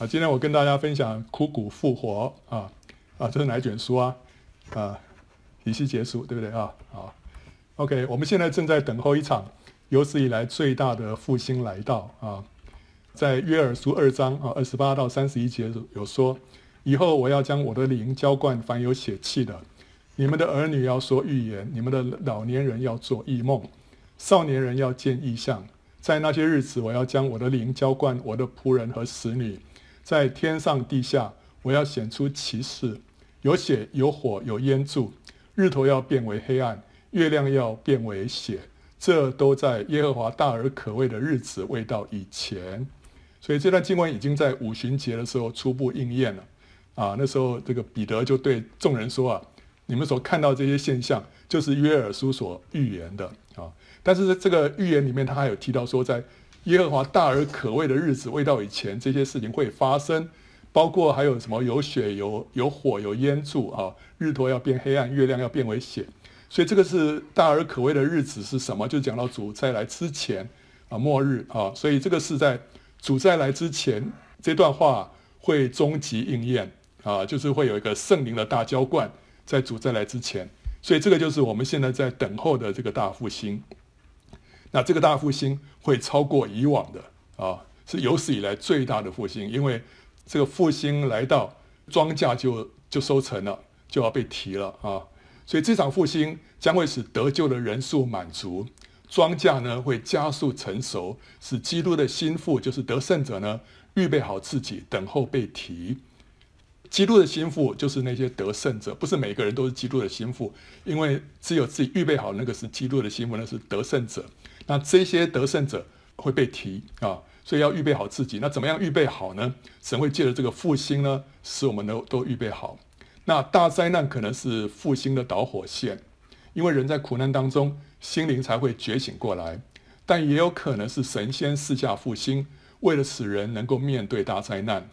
啊，今天我跟大家分享枯骨复活啊啊，这是哪一卷书啊？啊，以西结书对不对啊？好，OK，我们现在正在等候一场有史以来最大的复兴来到啊，在约珥书二章啊二十八到三十一节有说，以后我要将我的灵浇灌凡有血气的，你们的儿女要说预言，你们的老年人要做异梦，少年人要见异象，在那些日子，我要将我的灵浇灌我的仆人和使女。在天上地下，我要显出奇事，有血有火有烟柱，日头要变为黑暗，月亮要变为血，这都在耶和华大而可畏的日子未到以前。所以这段经文已经在五旬节的时候初步应验了。啊，那时候这个彼得就对众人说啊，你们所看到这些现象，就是约珥书所预言的啊。但是这个预言里面，他还有提到说在。耶和华大而可畏的日子未到以前，这些事情会发生，包括还有什么有血、有有火、有烟柱啊，日头要变黑暗，月亮要变为血，所以这个是大而可畏的日子是什么？就讲到主再来之前啊，末日啊，所以这个是在主再来之前，这段话会终极应验啊，就是会有一个圣灵的大浇灌在主再来之前，所以这个就是我们现在在等候的这个大复兴。那这个大复兴会超过以往的啊，是有史以来最大的复兴，因为这个复兴来到，庄稼就就收成了，就要被提了啊，所以这场复兴将会使得救的人数满足，庄稼呢会加速成熟，使基督的心腹就是得胜者呢预备好自己，等候被提。基督的心腹就是那些得胜者，不是每个人都是基督的心腹，因为只有自己预备好那个是基督的心腹，那是得胜者。那这些得胜者会被提啊，所以要预备好自己。那怎么样预备好呢？神会借着这个复兴呢，使我们都都预备好。那大灾难可能是复兴的导火线，因为人在苦难当中，心灵才会觉醒过来。但也有可能是神先赐下复兴，为了使人能够面对大灾难。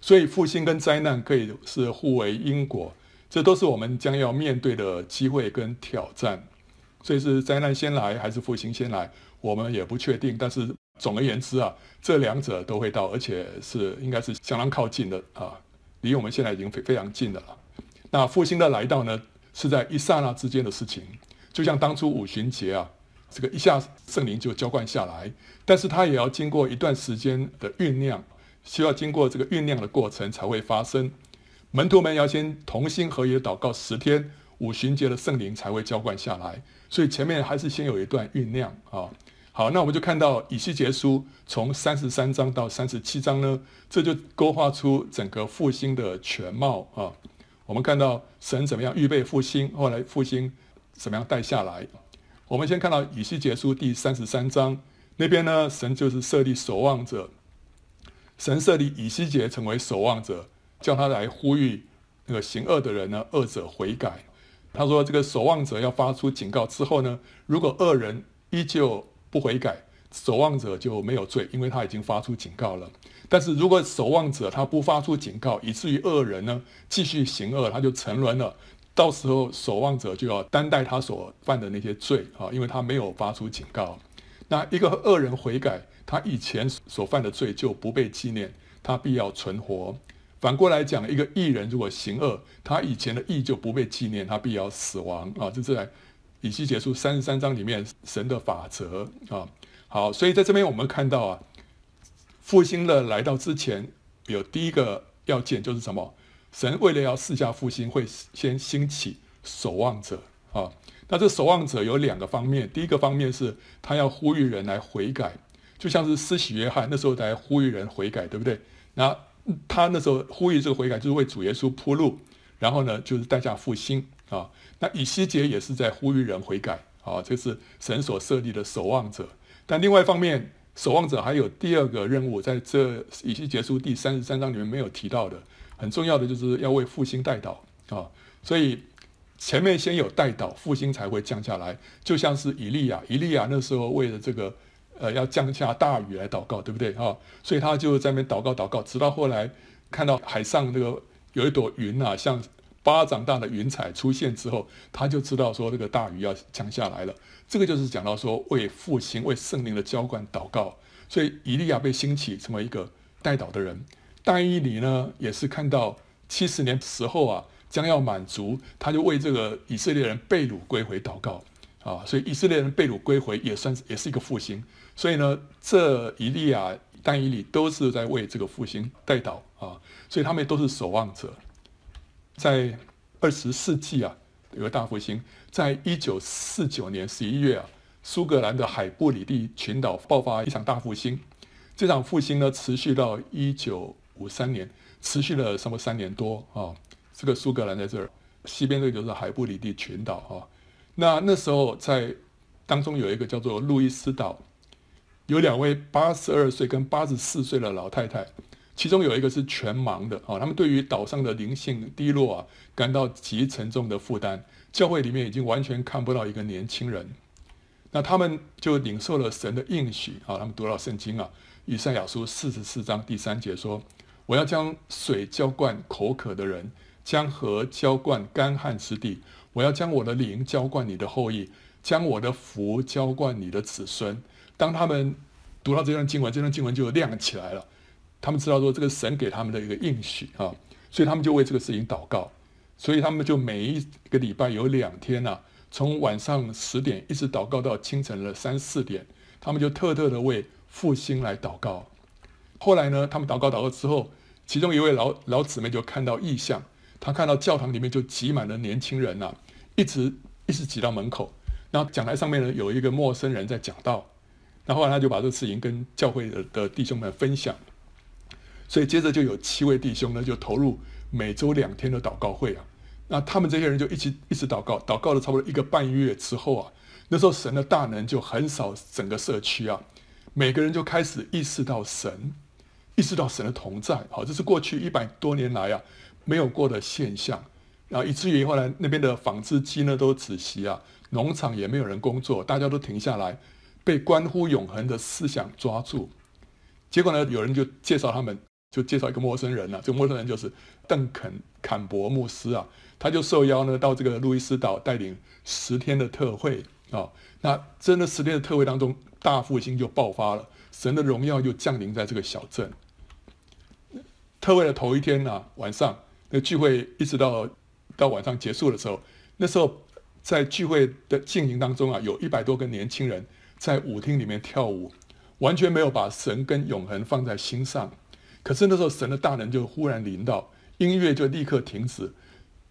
所以复兴跟灾难可以是互为因果，这都是我们将要面对的机会跟挑战。所以是灾难先来还是复兴先来，我们也不确定。但是总而言之啊，这两者都会到，而且是应该是相当靠近的啊，离我们现在已经非非常近的了。那复兴的来到呢，是在一刹那之间的事情，就像当初五旬节啊，这个一下圣灵就浇灌下来，但是它也要经过一段时间的酝酿，需要经过这个酝酿的过程才会发生。门徒们要先同心合意祷告十天。五旬节的圣灵才会浇灌下来，所以前面还是先有一段酝酿啊。好，那我们就看到以西结书从三十三章到三十七章呢，这就勾画出整个复兴的全貌啊。我们看到神怎么样预备复兴，后来复兴怎么样带下来。我们先看到以西结书第三十三章那边呢，神就是设立守望者，神设立以西结成为守望者，叫他来呼吁那个行恶的人呢，恶者悔改。他说：“这个守望者要发出警告之后呢，如果恶人依旧不悔改，守望者就没有罪，因为他已经发出警告了。但是如果守望者他不发出警告，以至于恶人呢继续行恶，他就沉沦了。到时候守望者就要担待他所犯的那些罪啊，因为他没有发出警告。那一个恶人悔改，他以前所犯的罪就不被纪念，他必要存活。”反过来讲，一个义人如果行恶，他以前的义就不被纪念，他必要死亡啊！这是在以西结束三十三章里面神的法则啊。好，所以在这边我们看到啊，复兴的来到之前，有第一个要件就是什么？神为了要四下复兴，会先兴起守望者啊。那这守望者有两个方面，第一个方面是他要呼吁人来悔改，就像是施洗约翰那时候来呼吁人悔改，对不对？那他那时候呼吁这个悔改，就是为主耶稣铺路，然后呢，就是代下复兴啊。那以西结也是在呼吁人悔改啊，这是神所设立的守望者。但另外一方面，守望者还有第二个任务，在这以西结书第三十三章里面没有提到的，很重要的就是要为复兴代祷啊。所以前面先有代祷，复兴才会降下来。就像是以利亚，以利亚那时候为了这个。呃，要降下大雨来祷告，对不对啊？所以他就在那边祷告祷告，直到后来看到海上那个有一朵云啊，像巴掌大的云彩出现之后，他就知道说这个大雨要降下来了。这个就是讲到说为复兴、为圣灵的浇灌祷告。所以以利亚被兴起成为一个代祷的人。但以理呢，也是看到七十年时候啊，将要满足，他就为这个以色列人被掳归回祷告啊。所以以色列人被掳归回也算是也是一个复兴。所以呢，这一利亚、但以理都是在为这个复兴代祷啊。所以他们都是守望者。在二十世纪啊，有个大复兴，在一九四九年十一月啊，苏格兰的海布里蒂群岛爆发一场大复兴。这场复兴呢，持续到一九五三年，持续了差不多三年多啊。这个苏格兰在这儿，西边这个就是海布里蒂群岛啊。那那时候在当中有一个叫做路易斯岛，有两位八十二岁跟八十四岁的老太太。其中有一个是全盲的啊，他们对于岛上的灵性低落啊，感到极沉重的负担。教会里面已经完全看不到一个年轻人，那他们就领受了神的应许啊，他们读到圣经啊，以赛亚书四十四章第三节说：“我要将水浇灌口渴的人，将河浇灌干旱之地。我要将我的灵浇灌你的后裔，将我的福浇灌你的子孙。”当他们读到这段经文，这段经文就亮起来了。他们知道说这个神给他们的一个应许啊，所以他们就为这个事情祷告，所以他们就每一个礼拜有两天呐，从晚上十点一直祷告到清晨的三四点，他们就特特的为复兴来祷告。后来呢，他们祷告祷告之后，其中一位老老姊妹就看到异象，她看到教堂里面就挤满了年轻人呐，一直一直挤到门口，然后讲台上面呢有一个陌生人在讲道，然后来他就把这个事情跟教会的的弟兄们分享。所以接着就有七位弟兄呢，就投入每周两天的祷告会啊。那他们这些人就一起一直祷告，祷告了差不多一个半月之后啊，那时候神的大能就横扫整个社区啊，每个人就开始意识到神，意识到神的同在。好，这是过去一百多年来啊没有过的现象。然后以至于后来那边的纺织机呢都止息啊，农场也没有人工作，大家都停下来，被关乎永恒的思想抓住。结果呢，有人就介绍他们。就介绍一个陌生人了、啊，这个陌生人就是邓肯坎伯牧师啊，他就受邀呢到这个路易斯岛带领十天的特会啊、那真的十天的特会当中，大复兴就爆发了，神的荣耀就降临在这个小镇。特会的头一天啊，晚上那聚会一直到到晚上结束的时候，那时候在聚会的进行当中啊，有一百多个年轻人在舞厅里面跳舞，完全没有把神跟永恒放在心上。可是那时候神的大能就忽然临到，音乐就立刻停止，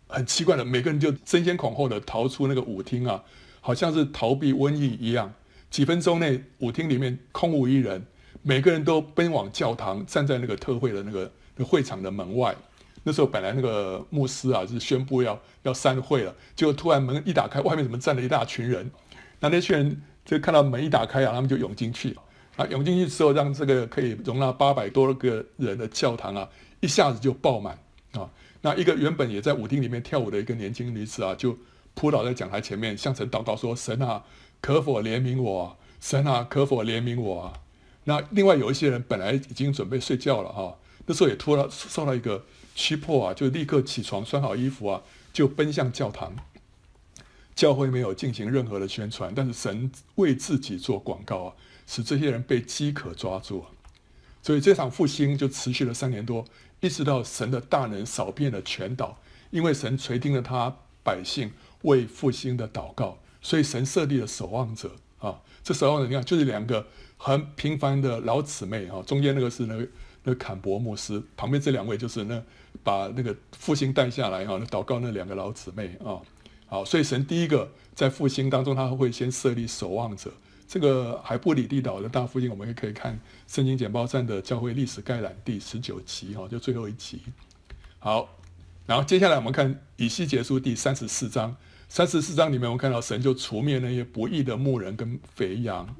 很奇怪的，每个人就争先恐后的逃出那个舞厅啊，好像是逃避瘟疫一样。几分钟内，舞厅里面空无一人，每个人都奔往教堂，站在那个特会的那个会场的门外。那时候本来那个牧师啊，是宣布要要散会了，结果突然门一打开，外面怎么站了一大群人？那那群人就看到门一打开啊，他们就涌进去。啊，涌进去之后，让这个可以容纳八百多个人的教堂啊，一下子就爆满啊。那一个原本也在舞厅里面跳舞的一个年轻女子啊，就扑倒在讲台前面，向神祷告说：“神啊，可否怜悯我？神啊，可否怜悯我？”那另外有一些人本来已经准备睡觉了哈，那时候也突然受到一个驱迫啊，就立刻起床，穿好衣服啊，就奔向教堂。教会没有进行任何的宣传，但是神为自己做广告啊。使这些人被饥渴抓住啊，所以这场复兴就持续了三年多，一直到神的大能扫遍了全岛，因为神垂听了他百姓为复兴的祷告，所以神设立了守望者啊。这守望者你看，就是两个很平凡的老姊妹啊，中间那个是那个那坎伯牧师，旁边这两位就是那把那个复兴带下来哈，那祷告那两个老姊妹啊。好，所以神第一个在复兴当中，他会先设立守望者。这个海布里地岛的大复兴，我们也可以看《圣经简报站》的教会历史概览第十九集，哈，就最后一集。好，然后接下来我们看以西结书第三十四章。三十四章里面，我们看到神就除灭那些不义的牧人跟肥羊。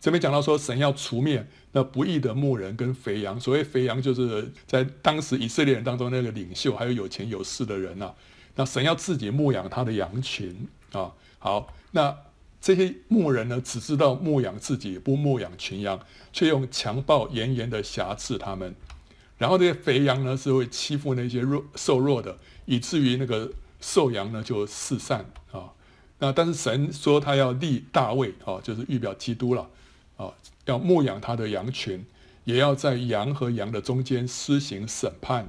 这边讲到说，神要除灭那不义的牧人跟肥羊。所谓肥羊，就是在当时以色列人当中那个领袖，还有有钱有势的人呐。那神要自己牧养他的羊群啊。好，那。这些牧人呢，只知道牧养自己，不牧养群羊，却用强暴严严的挟制他们。然后这些肥羊呢，是会欺负那些弱瘦弱的，以至于那个瘦羊呢就四散啊。那但是神说他要立大卫啊，就是预表基督了啊，要牧养他的羊群，也要在羊和羊的中间施行审判，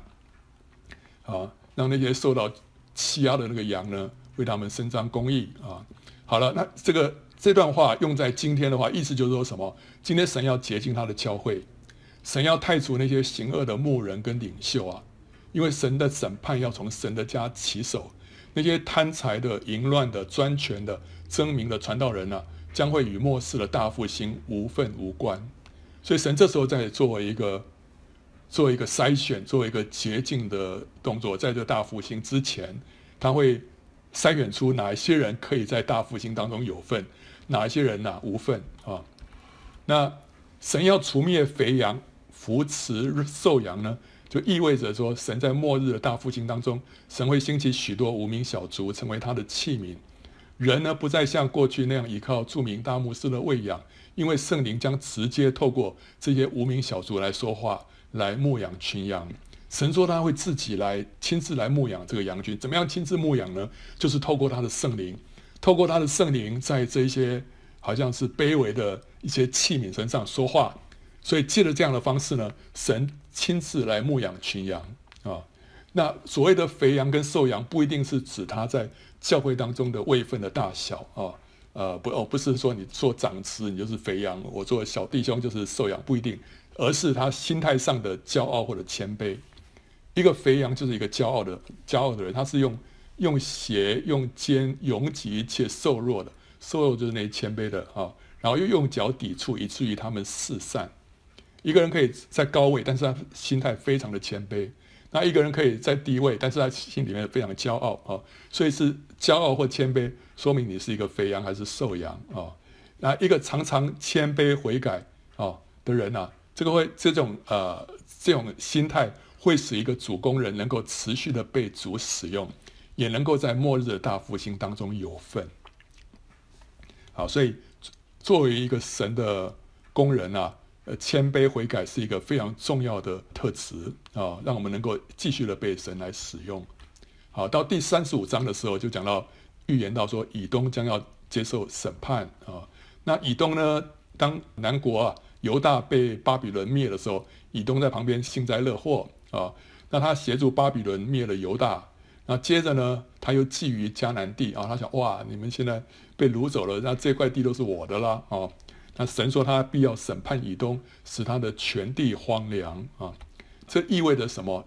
啊，让那些受到欺压的那个羊呢，为他们伸张公义啊。好了，那这个这段话用在今天的话，意思就是说什么？今天神要洁净他的教会，神要太除那些行恶的牧人跟领袖啊，因为神的审判要从神的家起手，那些贪财的、淫乱的、专权的、争名的传道人呢、将会与末世的大复兴无分无关。所以神这时候在做一个，做一个筛选，做一个洁净的动作，在这大复兴之前，他会筛选出哪一些人可以在大复兴当中有份，哪一些人呢、啊、无份啊？那神要除灭肥羊，扶持瘦羊呢，就意味着说，神在末日的大复兴当中，神会兴起许多无名小卒，成为他的器皿。人呢，不再像过去那样依靠著名大牧师的喂养。因为圣灵将直接透过这些无名小卒来说话，来牧养群羊。神说他会自己来亲自来牧养这个羊群。怎么样亲自牧养呢？就是透过他的圣灵，透过他的圣灵在这些好像是卑微的一些器皿身上说话。所以借着这样的方式呢，神亲自来牧养群羊啊。那所谓的肥羊跟瘦羊，不一定是指他在教会当中的位分的大小啊。呃，不哦，不是说你做长子你就是肥羊，我做小弟兄就是瘦羊，不一定，而是他心态上的骄傲或者谦卑。一个肥羊就是一个骄傲的骄傲的人，他是用用胁、用肩、拥挤且瘦弱的，瘦弱就是那谦卑的啊，然后又用脚抵触，以至于他们四散。一个人可以在高位，但是他心态非常的谦卑。那一个人可以在低位，但是他心里面非常骄傲啊，所以是骄傲或谦卑，说明你是一个肥羊还是瘦羊啊？那一个常常谦卑悔改啊的人啊，这个会这种呃这种心态会使一个主工人能够持续的被主使用，也能够在末日的大复兴当中有份。好，所以作为一个神的工人啊。呃，谦卑悔改是一个非常重要的特质啊，让我们能够继续的被神来使用。好，到第三十五章的时候，就讲到预言到说，以东将要接受审判啊。那以东呢，当南国啊犹大被巴比伦灭的时候，以东在旁边幸灾乐祸啊。那他协助巴比伦灭了犹大，那接着呢，他又觊觎迦南地啊，他想哇，你们现在被掳走了，那这块地都是我的啦啊。那神说他必要审判以东，使他的全地荒凉啊！这意味着什么？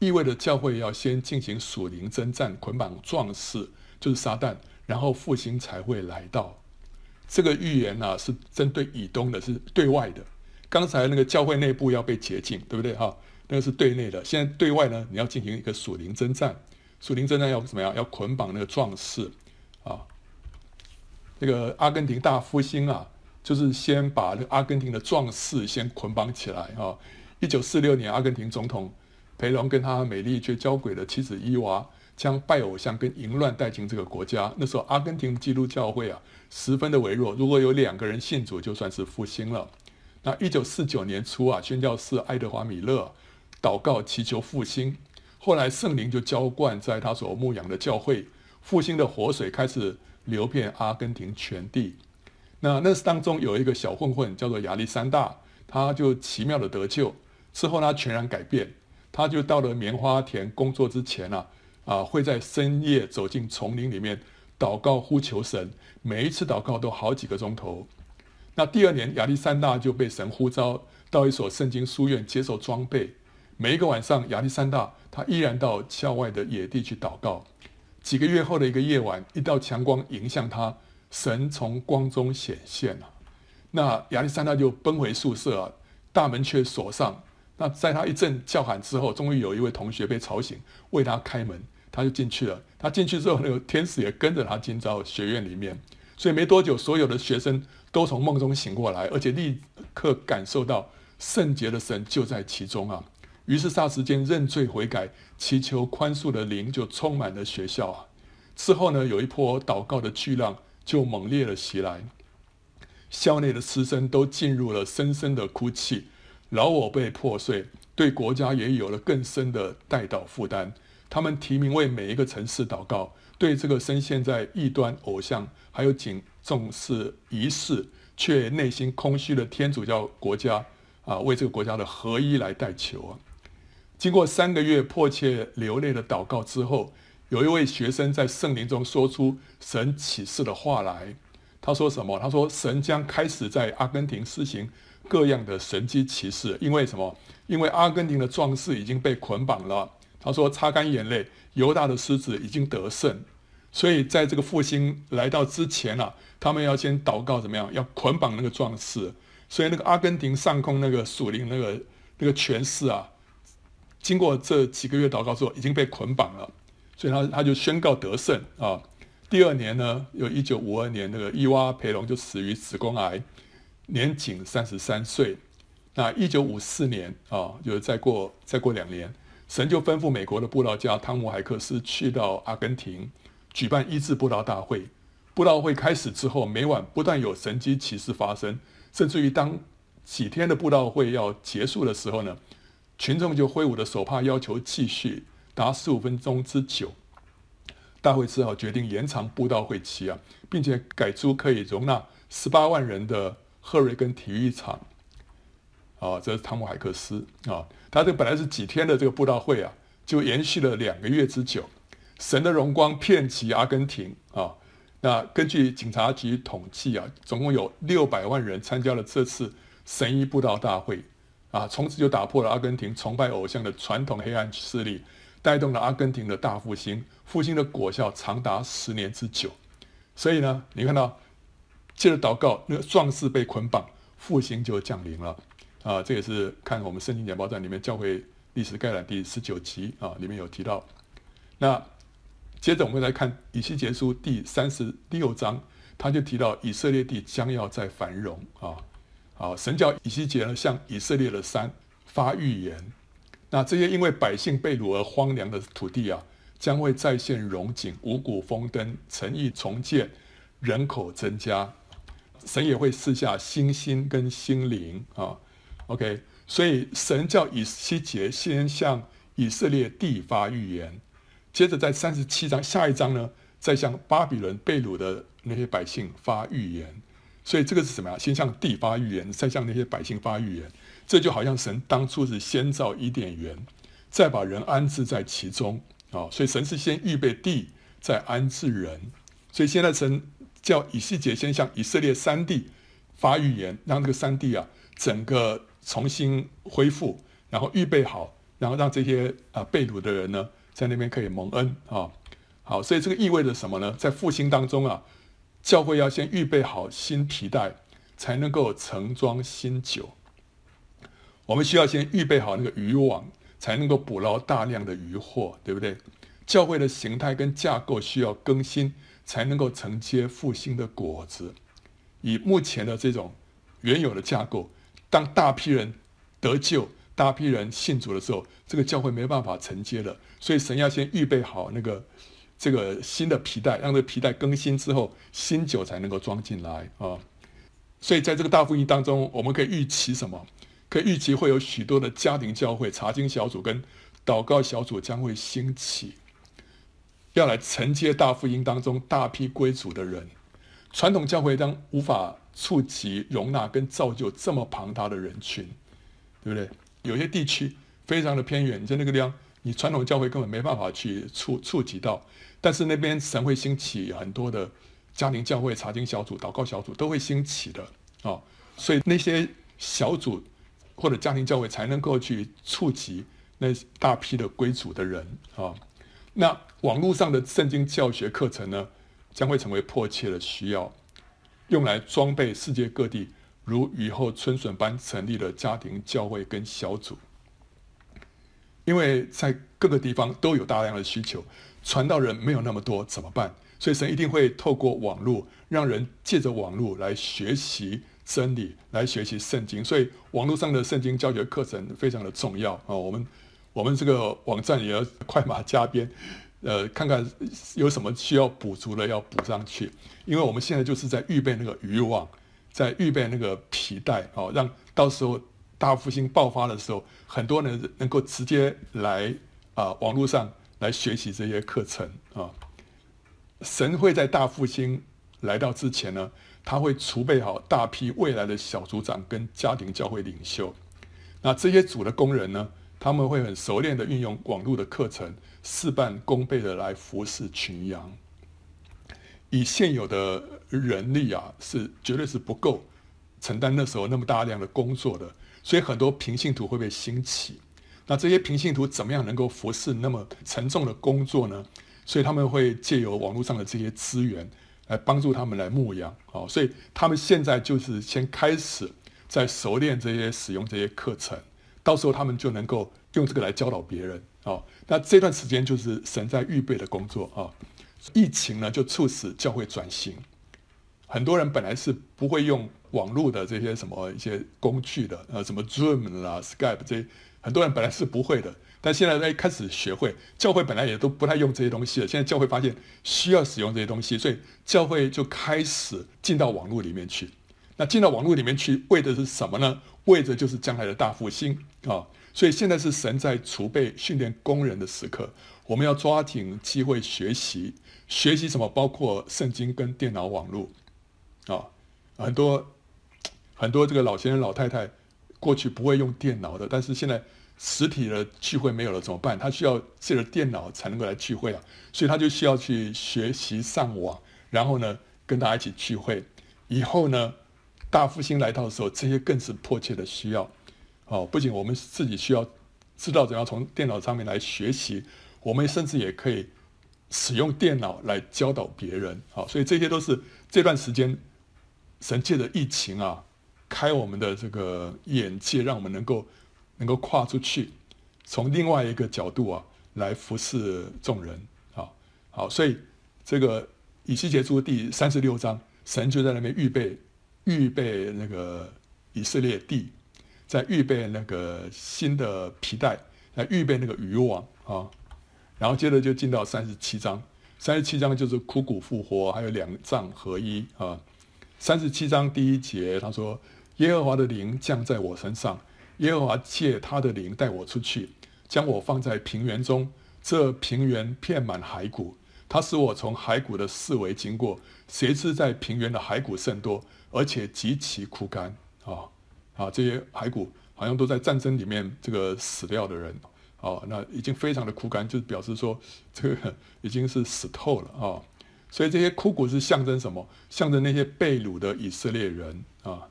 意味着教会要先进行属灵征战，捆绑壮士，就是撒旦，然后复兴才会来到。这个预言呢、啊，是针对以东的，是对外的。刚才那个教会内部要被洁净，对不对哈？那个是对内的。现在对外呢，你要进行一个属灵征战。属灵征战要怎么样？要捆绑那个壮士啊！那个阿根廷大复兴啊！就是先把那阿根廷的壮士先捆绑起来哈。一九四六年，阿根廷总统培隆跟他美丽却娇贵的妻子伊娃，将拜偶像跟淫乱带进这个国家。那时候，阿根廷基督教会啊十分的微弱，如果有两个人信主，就算是复兴了。那一九四九年初啊，宣教士爱德华米勒祷告祈求复兴，后来圣灵就浇灌在他所牧养的教会，复兴的活水开始流遍阿根廷全地。那那当中有一个小混混叫做亚历山大，他就奇妙的得救，之后他全然改变，他就到了棉花田工作之前啊，啊会在深夜走进丛林里面祷告呼求神，每一次祷告都好几个钟头。那第二年亚历山大就被神呼召到一所圣经书院接受装备，每一个晚上亚历山大他依然到郊外的野地去祷告。几个月后的一个夜晚，一道强光迎向他。神从光中显现了，那亚历山大就奔回宿舍，大门却锁上。那在他一阵叫喊之后，终于有一位同学被吵醒，为他开门，他就进去了。他进去之后，那个天使也跟着他进到学院里面。所以没多久，所有的学生都从梦中醒过来，而且立刻感受到圣洁的神就在其中啊。于是霎时间认罪悔改、祈求宽恕的灵就充满了学校啊。之后呢，有一波祷告的巨浪。就猛烈的袭来，校内的师生都进入了深深的哭泣，老我被破碎，对国家也有了更深的代祷负担。他们提名为每一个城市祷告，对这个深陷在异端偶像还有仅重视仪式却内心空虚的天主教国家啊，为这个国家的合一来代求啊。经过三个月迫切流泪的祷告之后，有一位学生在圣灵中说出神启示的话来。他说什么？他说神将开始在阿根廷施行各样的神迹奇事，因为什么？因为阿根廷的壮士已经被捆绑了。他说擦干眼泪，犹大的狮子已经得胜。所以在这个复兴来到之前啊，他们要先祷告怎么样？要捆绑那个壮士。所以那个阿根廷上空那个属灵那个那个权势啊，经过这几个月祷告之后，已经被捆绑了。所以他他就宣告得胜啊。第二年呢，有一九五二年那个伊娃培龙就死于子宫癌，年仅三十三岁。那一九五四年啊，就是再过再过两年，神就吩咐美国的布道家汤姆海克斯去到阿根廷举办医治布道大会。布道会开始之后，每晚不断有神迹奇事发生。甚至于当几天的布道会要结束的时候呢，群众就挥舞着手帕要求继续，达十五分钟之久。大会只好决定延长布道会期啊，并且改租可以容纳十八万人的赫瑞根体育场。啊，这是汤姆海克斯啊，他这本来是几天的这个布道会啊，就延续了两个月之久。神的荣光遍及阿根廷啊。那根据警察局统计啊，总共有六百万人参加了这次神医布道大会，啊，从此就打破了阿根廷崇拜偶像的传统黑暗势力，带动了阿根廷的大复兴，复兴的果效长达十年之久。所以呢，你看到，借着祷告，那个壮士被捆绑，复兴就降临了。啊，这也是看我们圣经简报站里面教会历史概览第十九集啊，里面有提到。那。接着我们来看以西结书第三十六章，他就提到以色列地将要再繁荣啊，好，神叫以西结呢向以色列的山发预言，那这些因为百姓被掳而荒凉的土地啊，将会再现荣景，五谷丰登，城邑重建，人口增加，神也会赐下星星跟新灵啊，OK，所以神叫以西结先向以色列地发预言。接着在三十七章下一章呢，再向巴比伦被掳的那些百姓发预言，所以这个是什么呀？先向地发预言，再向那些百姓发预言。这就好像神当初是先造伊甸园，再把人安置在其中啊。所以神是先预备地，再安置人。所以现在神叫以西结先向以色列三地发预言，让这个三地啊整个重新恢复，然后预备好，然后让这些啊被掳的人呢。在那边可以蒙恩啊，好，所以这个意味着什么呢？在复兴当中啊，教会要先预备好新皮带，才能够盛装新酒。我们需要先预备好那个渔网，才能够捕捞大量的渔获，对不对？教会的形态跟架构需要更新，才能够承接复兴的果子。以目前的这种原有的架构，当大批人得救。大批人信主的时候，这个教会没办法承接了，所以神要先预备好那个这个新的皮带，让这个皮带更新之后，新酒才能够装进来啊。所以在这个大福音当中，我们可以预期什么？可以预期会有许多的家庭教会、查经小组跟祷告小组将会兴起，要来承接大福音当中大批归主的人。传统教会当无法触及、容纳跟造就这么庞大的人群，对不对？有些地区非常的偏远，你在那个地方，你传统教会根本没办法去触触及到。但是那边神会兴起很多的家庭教会、查经小组、祷告小组都会兴起的啊、所以那些小组或者家庭教会才能够去触及那大批的归主的人啊、那网络上的圣经教学课程呢，将会成为迫切的需要，用来装备世界各地。如雨后春笋般成立了家庭教会跟小组，因为在各个地方都有大量的需求，传道人没有那么多怎么办？所以神一定会透过网络，让人借着网络来学习真理，来学习圣经。所以网络上的圣经教学课程非常的重要啊！我们我们这个网站也要快马加鞭，呃，看看有什么需要补足的要补上去，因为我们现在就是在预备那个渔网。在预备那个皮带哦，让到时候大复兴爆发的时候，很多人能够直接来啊网络上来学习这些课程啊。神会在大复兴来到之前呢，他会储备好大批未来的小组长跟家庭教会领袖，那这些组的工人呢，他们会很熟练的运用网络的课程，事半功倍的来服侍群羊。以现有的人力啊，是绝对是不够承担那时候那么大量的工作的，所以很多平信徒会被兴起。那这些平信徒怎么样能够服侍那么沉重的工作呢？所以他们会借由网络上的这些资源来帮助他们来牧羊。哦，所以他们现在就是先开始在熟练这些使用这些课程，到时候他们就能够用这个来教导别人。哦，那这段时间就是神在预备的工作啊。疫情呢，就促使教会转型。很多人本来是不会用网络的这些什么一些工具的，呃，什么 Zoom 啦、Skype 这些，很多人本来是不会的，但现在在开始学会。教会本来也都不太用这些东西了，现在教会发现需要使用这些东西，所以教会就开始进到网络里面去。那进到网络里面去，为的是什么呢？为的就是将来的大复兴啊！所以现在是神在储备训练工人的时刻，我们要抓紧机会学习。学习什么？包括圣经跟电脑网络，啊，很多很多这个老先生老太太过去不会用电脑的，但是现在实体的聚会没有了怎么办？他需要借着电脑才能够来聚会啊，所以他就需要去学习上网，然后呢跟大家一起聚会。以后呢大复兴来到的时候，这些更是迫切的需要。哦，不仅我们自己需要知道怎样从电脑上面来学习，我们甚至也可以。使用电脑来教导别人，好，所以这些都是这段时间神借着疫情啊，开我们的这个眼界，让我们能够能够跨出去，从另外一个角度啊来服侍众人，好，好，所以这个以西结书第三十六章，神就在那边预备预备那个以色列地，在预备那个新的皮带，来预备那个渔网啊。然后接着就进到三十七章，三十七章就是枯骨复活，还有两藏合一啊。三十七章第一节他说：“耶和华的灵降在我身上，耶和华借他的灵带我出去，将我放在平原中，这平原遍满骸骨。他使我从骸骨的四围经过，谁知在平原的骸骨甚多，而且极其枯干啊啊！这些骸骨好像都在战争里面这个死掉的人。”哦，那已经非常的枯干，就表示说这个已经是死透了啊、所以这些枯骨是象征什么？象征那些被掳的以色列人啊、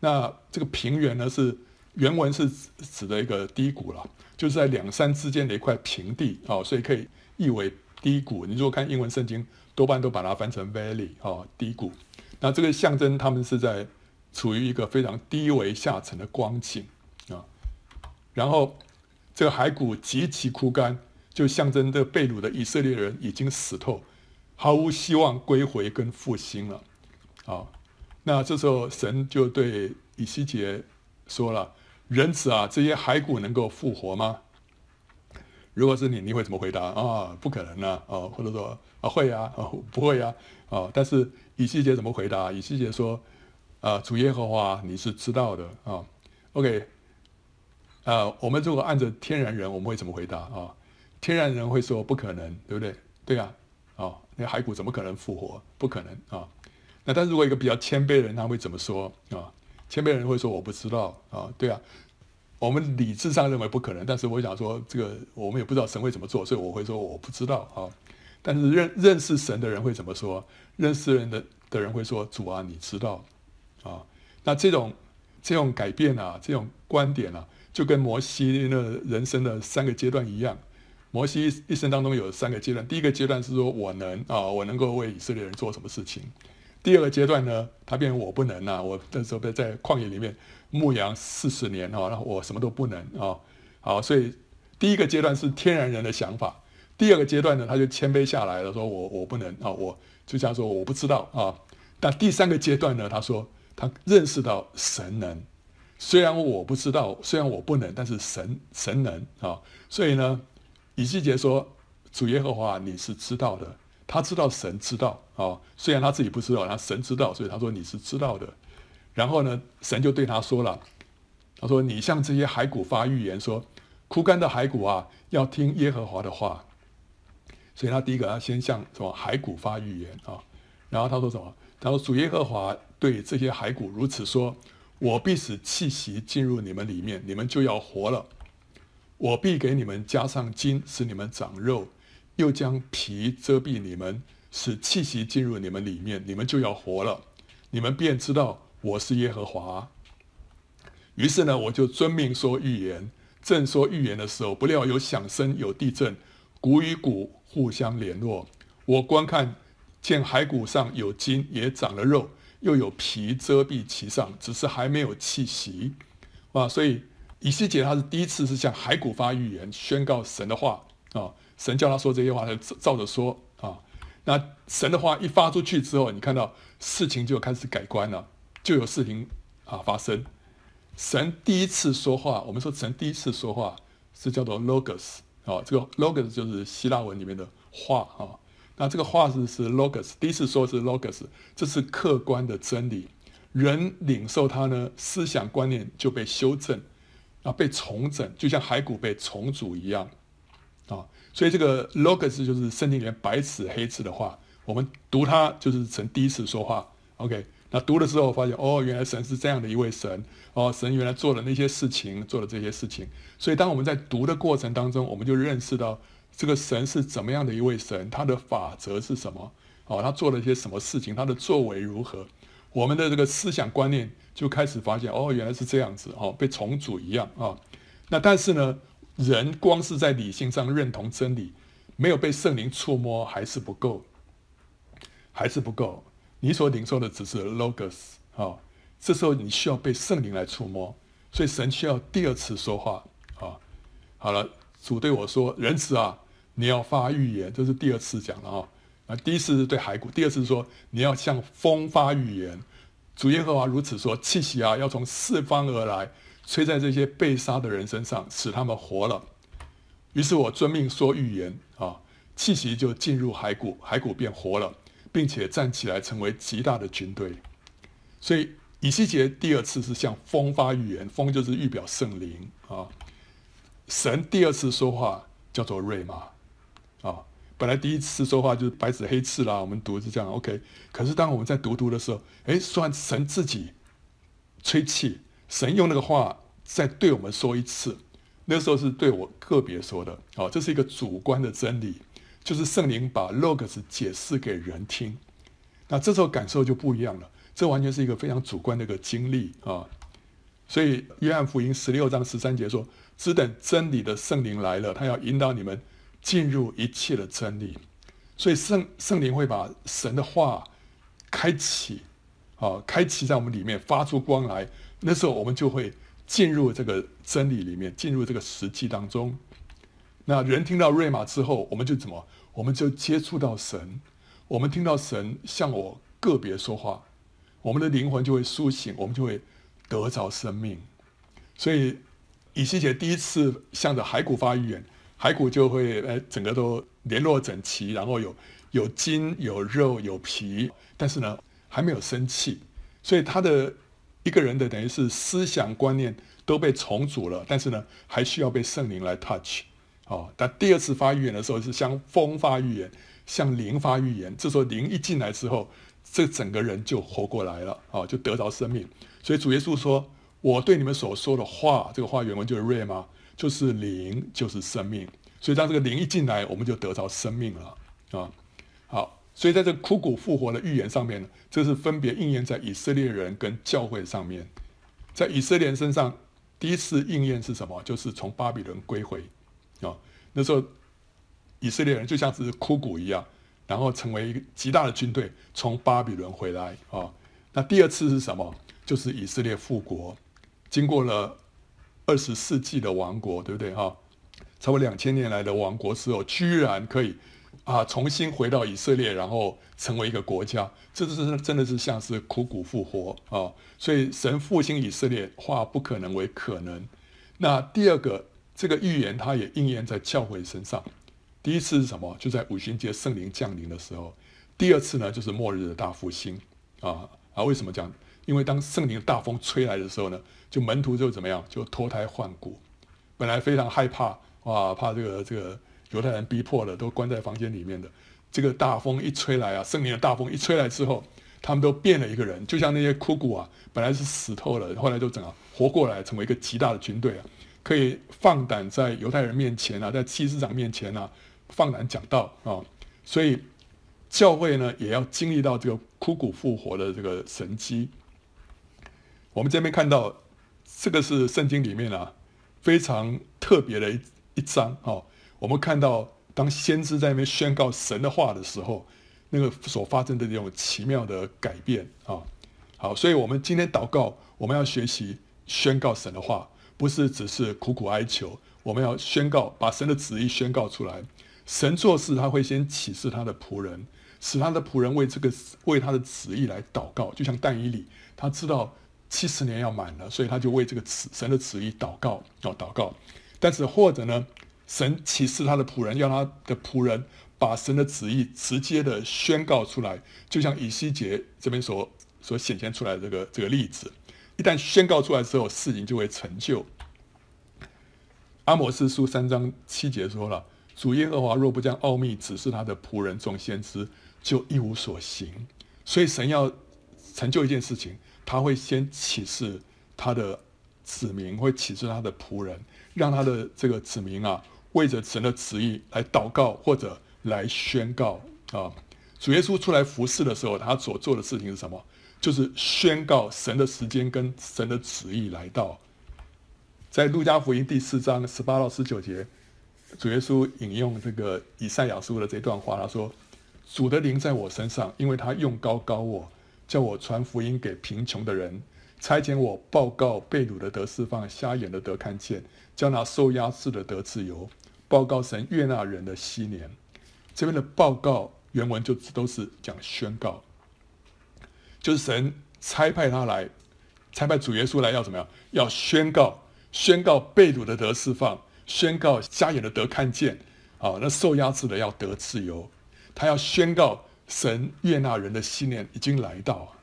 那这个平原呢，是原文是指的一个低谷了，就是在两山之间的一块平地啊、所以可以译为低谷。你如果看英文圣经，多半都把它翻成 valley 啊、低谷。那这个象征他们是在处于一个非常低微下沉的光景啊、然后。这个骸骨极其枯干，就象征着被掳的以色列人已经死透，毫无希望归回跟复兴了。啊，那这时候神就对以西结说了：“人子啊，这些骸骨能够复活吗？”如果是你，你会怎么回答？啊，不可能啊！啊，或者说啊，会啊，啊，不会啊，啊。但是以西结怎么回答？以西结说：“啊，主耶和华，你是知道的啊。”OK。呃，我们如果按照天然人，我们会怎么回答啊？天然人会说不可能，对不对？对啊，啊，那骸骨怎么可能复活？不可能啊。那但是如果一个比较谦卑的人，他会怎么说啊？谦卑的人会说我不知道啊。对啊，我们理智上认为不可能，但是我想说这个我们也不知道神会怎么做，所以我会说我不知道啊。但是认认识神的人会怎么说？认识人的的人会说主啊，你知道啊。那这种这种改变啊，这种观点啊。就跟摩西那人生的三个阶段一样，摩西一生当中有三个阶段。第一个阶段是说我能啊，我能够为以色列人做什么事情。第二个阶段呢，他变我不能啊，我那时候在旷野里面牧羊四十年啊，然后我什么都不能啊。好，所以第一个阶段是天然人的想法。第二个阶段呢，他就谦卑下来了，说我我不能啊，我就像说我不知道啊。但第三个阶段呢，他说他认识到神能。虽然我不知道，虽然我不能，但是神神能啊！所以呢，以西结说：“主耶和华，你是知道的。”他知道神知道啊。虽然他自己不知道，他神知道，所以他说你是知道的。然后呢，神就对他说了：“他说你向这些骸骨发预言说，枯干的骸骨啊，要听耶和华的话。”所以他第一个要先向什么骸骨发预言啊？然后他说什么？他说：“主耶和华对这些骸骨如此说。”我必使气息进入你们里面，你们就要活了。我必给你们加上筋，使你们长肉，又将皮遮蔽你们，使气息进入你们里面，你们就要活了。你们便知道我是耶和华。于是呢，我就遵命说预言。正说预言的时候，不料有响声，有地震，骨与骨互相联络。我观看，见骸骨上有筋，也长了肉，又有皮遮蔽其上，只是还没有气息。啊，所以以西结他是第一次是向骸骨发预言，宣告神的话啊。神叫他说这些话，他就照着说啊。那神的话一发出去之后，你看到事情就开始改观了，就有事情啊发生。神第一次说话，我们说神第一次说话是叫做 logos 啊，这个 logos 就是希腊文里面的话啊。那这个话是是 logos，第一次说是 logos，这是客观的真理。人领受它呢，思想观念就被修正啊，被重整，就像骸骨被重组一样啊。所以这个 logos 就是圣经里面白纸黑字的话，我们读它就是神第一次说话。OK。那读的时候发现，哦，原来神是这样的一位神，哦，神原来做了那些事情，做了这些事情。所以当我们在读的过程当中，我们就认识到这个神是怎么样的一位神，他的法则是什么，哦，他做了些什么事情，他的作为如何，我们的这个思想观念就开始发现，哦，原来是这样子，哦，被重组一样啊，那但是呢，人光是在理性上认同真理，没有被圣灵触摸，还是不够，还是不够。你所领受的只是 logos 啊，这时候你需要被圣灵来触摸，所以神需要第二次说话啊。好了，主对我说：“仁慈啊，你要发预言。”这是第二次讲了啊。啊，第一次是对骸骨，第二次说你要向风发预言。主耶和华如此说：“气息啊，要从四方而来，吹在这些被杀的人身上，使他们活了。”于是我遵命说预言啊，气息就进入骸骨，骸骨便活了。并且站起来成为极大的军队，所以以西结第二次是向风发预言，风就是预表圣灵啊。神第二次说话叫做瑞玛啊。本来第一次说话就是白纸黑字啦，我们读是这样 OK。可是当我们在读读的时候，哎，算神自己吹气，神用那个话再对我们说一次，那时候是对我个别说的啊。这是一个主观的真理。就是圣灵把 logos 解释给人听，那这时候感受就不一样了。这完全是一个非常主观的一个经历啊。所以约翰福音十六章十三节说：“只等真理的圣灵来了，他要引导你们进入一切的真理。”所以圣圣灵会把神的话开启，啊，开启在我们里面，发出光来。那时候我们就会进入这个真理里面，进入这个实际当中。那人听到瑞玛之后，我们就怎么？我们就接触到神，我们听到神向我个别说话，我们的灵魂就会苏醒，我们就会得着生命。所以以西结第一次向着骸骨发预言，骸骨就会诶整个都联络整齐，然后有有筋有肉有皮，但是呢还没有生气，所以他的一个人的等于是思想观念都被重组了，但是呢还需要被圣灵来 touch。哦，但第二次发预言的时候是向风发预言，向灵发预言。这时候灵一进来之后，这整个人就活过来了，哦，就得着生命。所以主耶稣说：“我对你们所说的话，这个话原文就是 rhema，就是灵，就是生命。所以当这个灵一进来，我们就得到生命了，啊，好。所以在这枯骨复活的预言上面呢，这是分别应验在以色列人跟教会上面。在以色列人身上，第一次应验是什么？就是从巴比伦归回。啊，那时候以色列人就像是枯骨一样，然后成为一个极大的军队从巴比伦回来啊。那第二次是什么？就是以色列复国，经过了二十世纪的王国，对不对哈？超过两千年来的王国之后，居然可以啊重新回到以色列，然后成为一个国家，这是真的是像是枯骨复活啊。所以神复兴以色列，化不可能为可能。那第二个。这个预言它也应验在教会身上。第一次是什么？就在五旬节圣灵降临的时候。第二次呢，就是末日的大复兴啊啊！为什么讲？因为当圣灵的大风吹来的时候呢，就门徒就怎么样？就脱胎换骨。本来非常害怕哇，怕这个这个犹太人逼迫的，都关在房间里面的。这个大风一吹来啊，圣灵的大风一吹来之后，他们都变了一个人，就像那些枯骨啊，本来是死透了，后来就整个活过来，成为一个极大的军队啊，可以放胆在犹太人面前啊，在祭司长面前啊，放胆讲道啊。所以教会呢，也要经历到这个枯骨复活的这个神迹。我们这边看到，这个是圣经里面啊非常特别的一一章啊。我们看到，当先知在那边宣告神的话的时候，那个所发生的这种奇妙的改变啊。好，所以我们今天祷告，我们要学习宣告神的话，不是只是苦苦哀求，我们要宣告，把神的旨意宣告出来。神做事，他会先启示他的仆人，使他的仆人为这个为他的旨意来祷告，就像但以理，他知道。七十年要满了，所以他就为这个神的旨意祷告，要祷告。但是或者呢，神启示他的仆人，要他的仆人把神的旨意直接的宣告出来，就像以西结这边所所显现出来的这个这个例子。一旦宣告出来之后，事情就会成就。阿摩斯书三章七节说了：“主耶和华若不将奥秘指示他的仆人众先知，就一无所行。”所以神要成就一件事情。他会先启示他的子民，会启示他的仆人，让他的这个子民啊，为着神的旨意来祷告或者来宣告啊。主耶稣出来服侍的时候，他所做的事情是什么？就是宣告神的时间跟神的旨意来到。在路加福音第四章十八到十九节，主耶稣引用这个以赛亚书的这段话，他说：“主的灵在我身上，因为他用膏膏我。”叫我传福音给贫穷的人，差遣我报告被掳的得释放，瞎眼的得看见，叫那受压制的得自由，报告神悦纳人的禧年。这边的报告原文就都是讲宣告，就是神差派他来，差派主耶稣来要怎么样？要宣告，宣告被掳的得释放，宣告瞎眼的得看见，啊，那受压制的要得自由，他要宣告。神悦纳人的信念已经来到，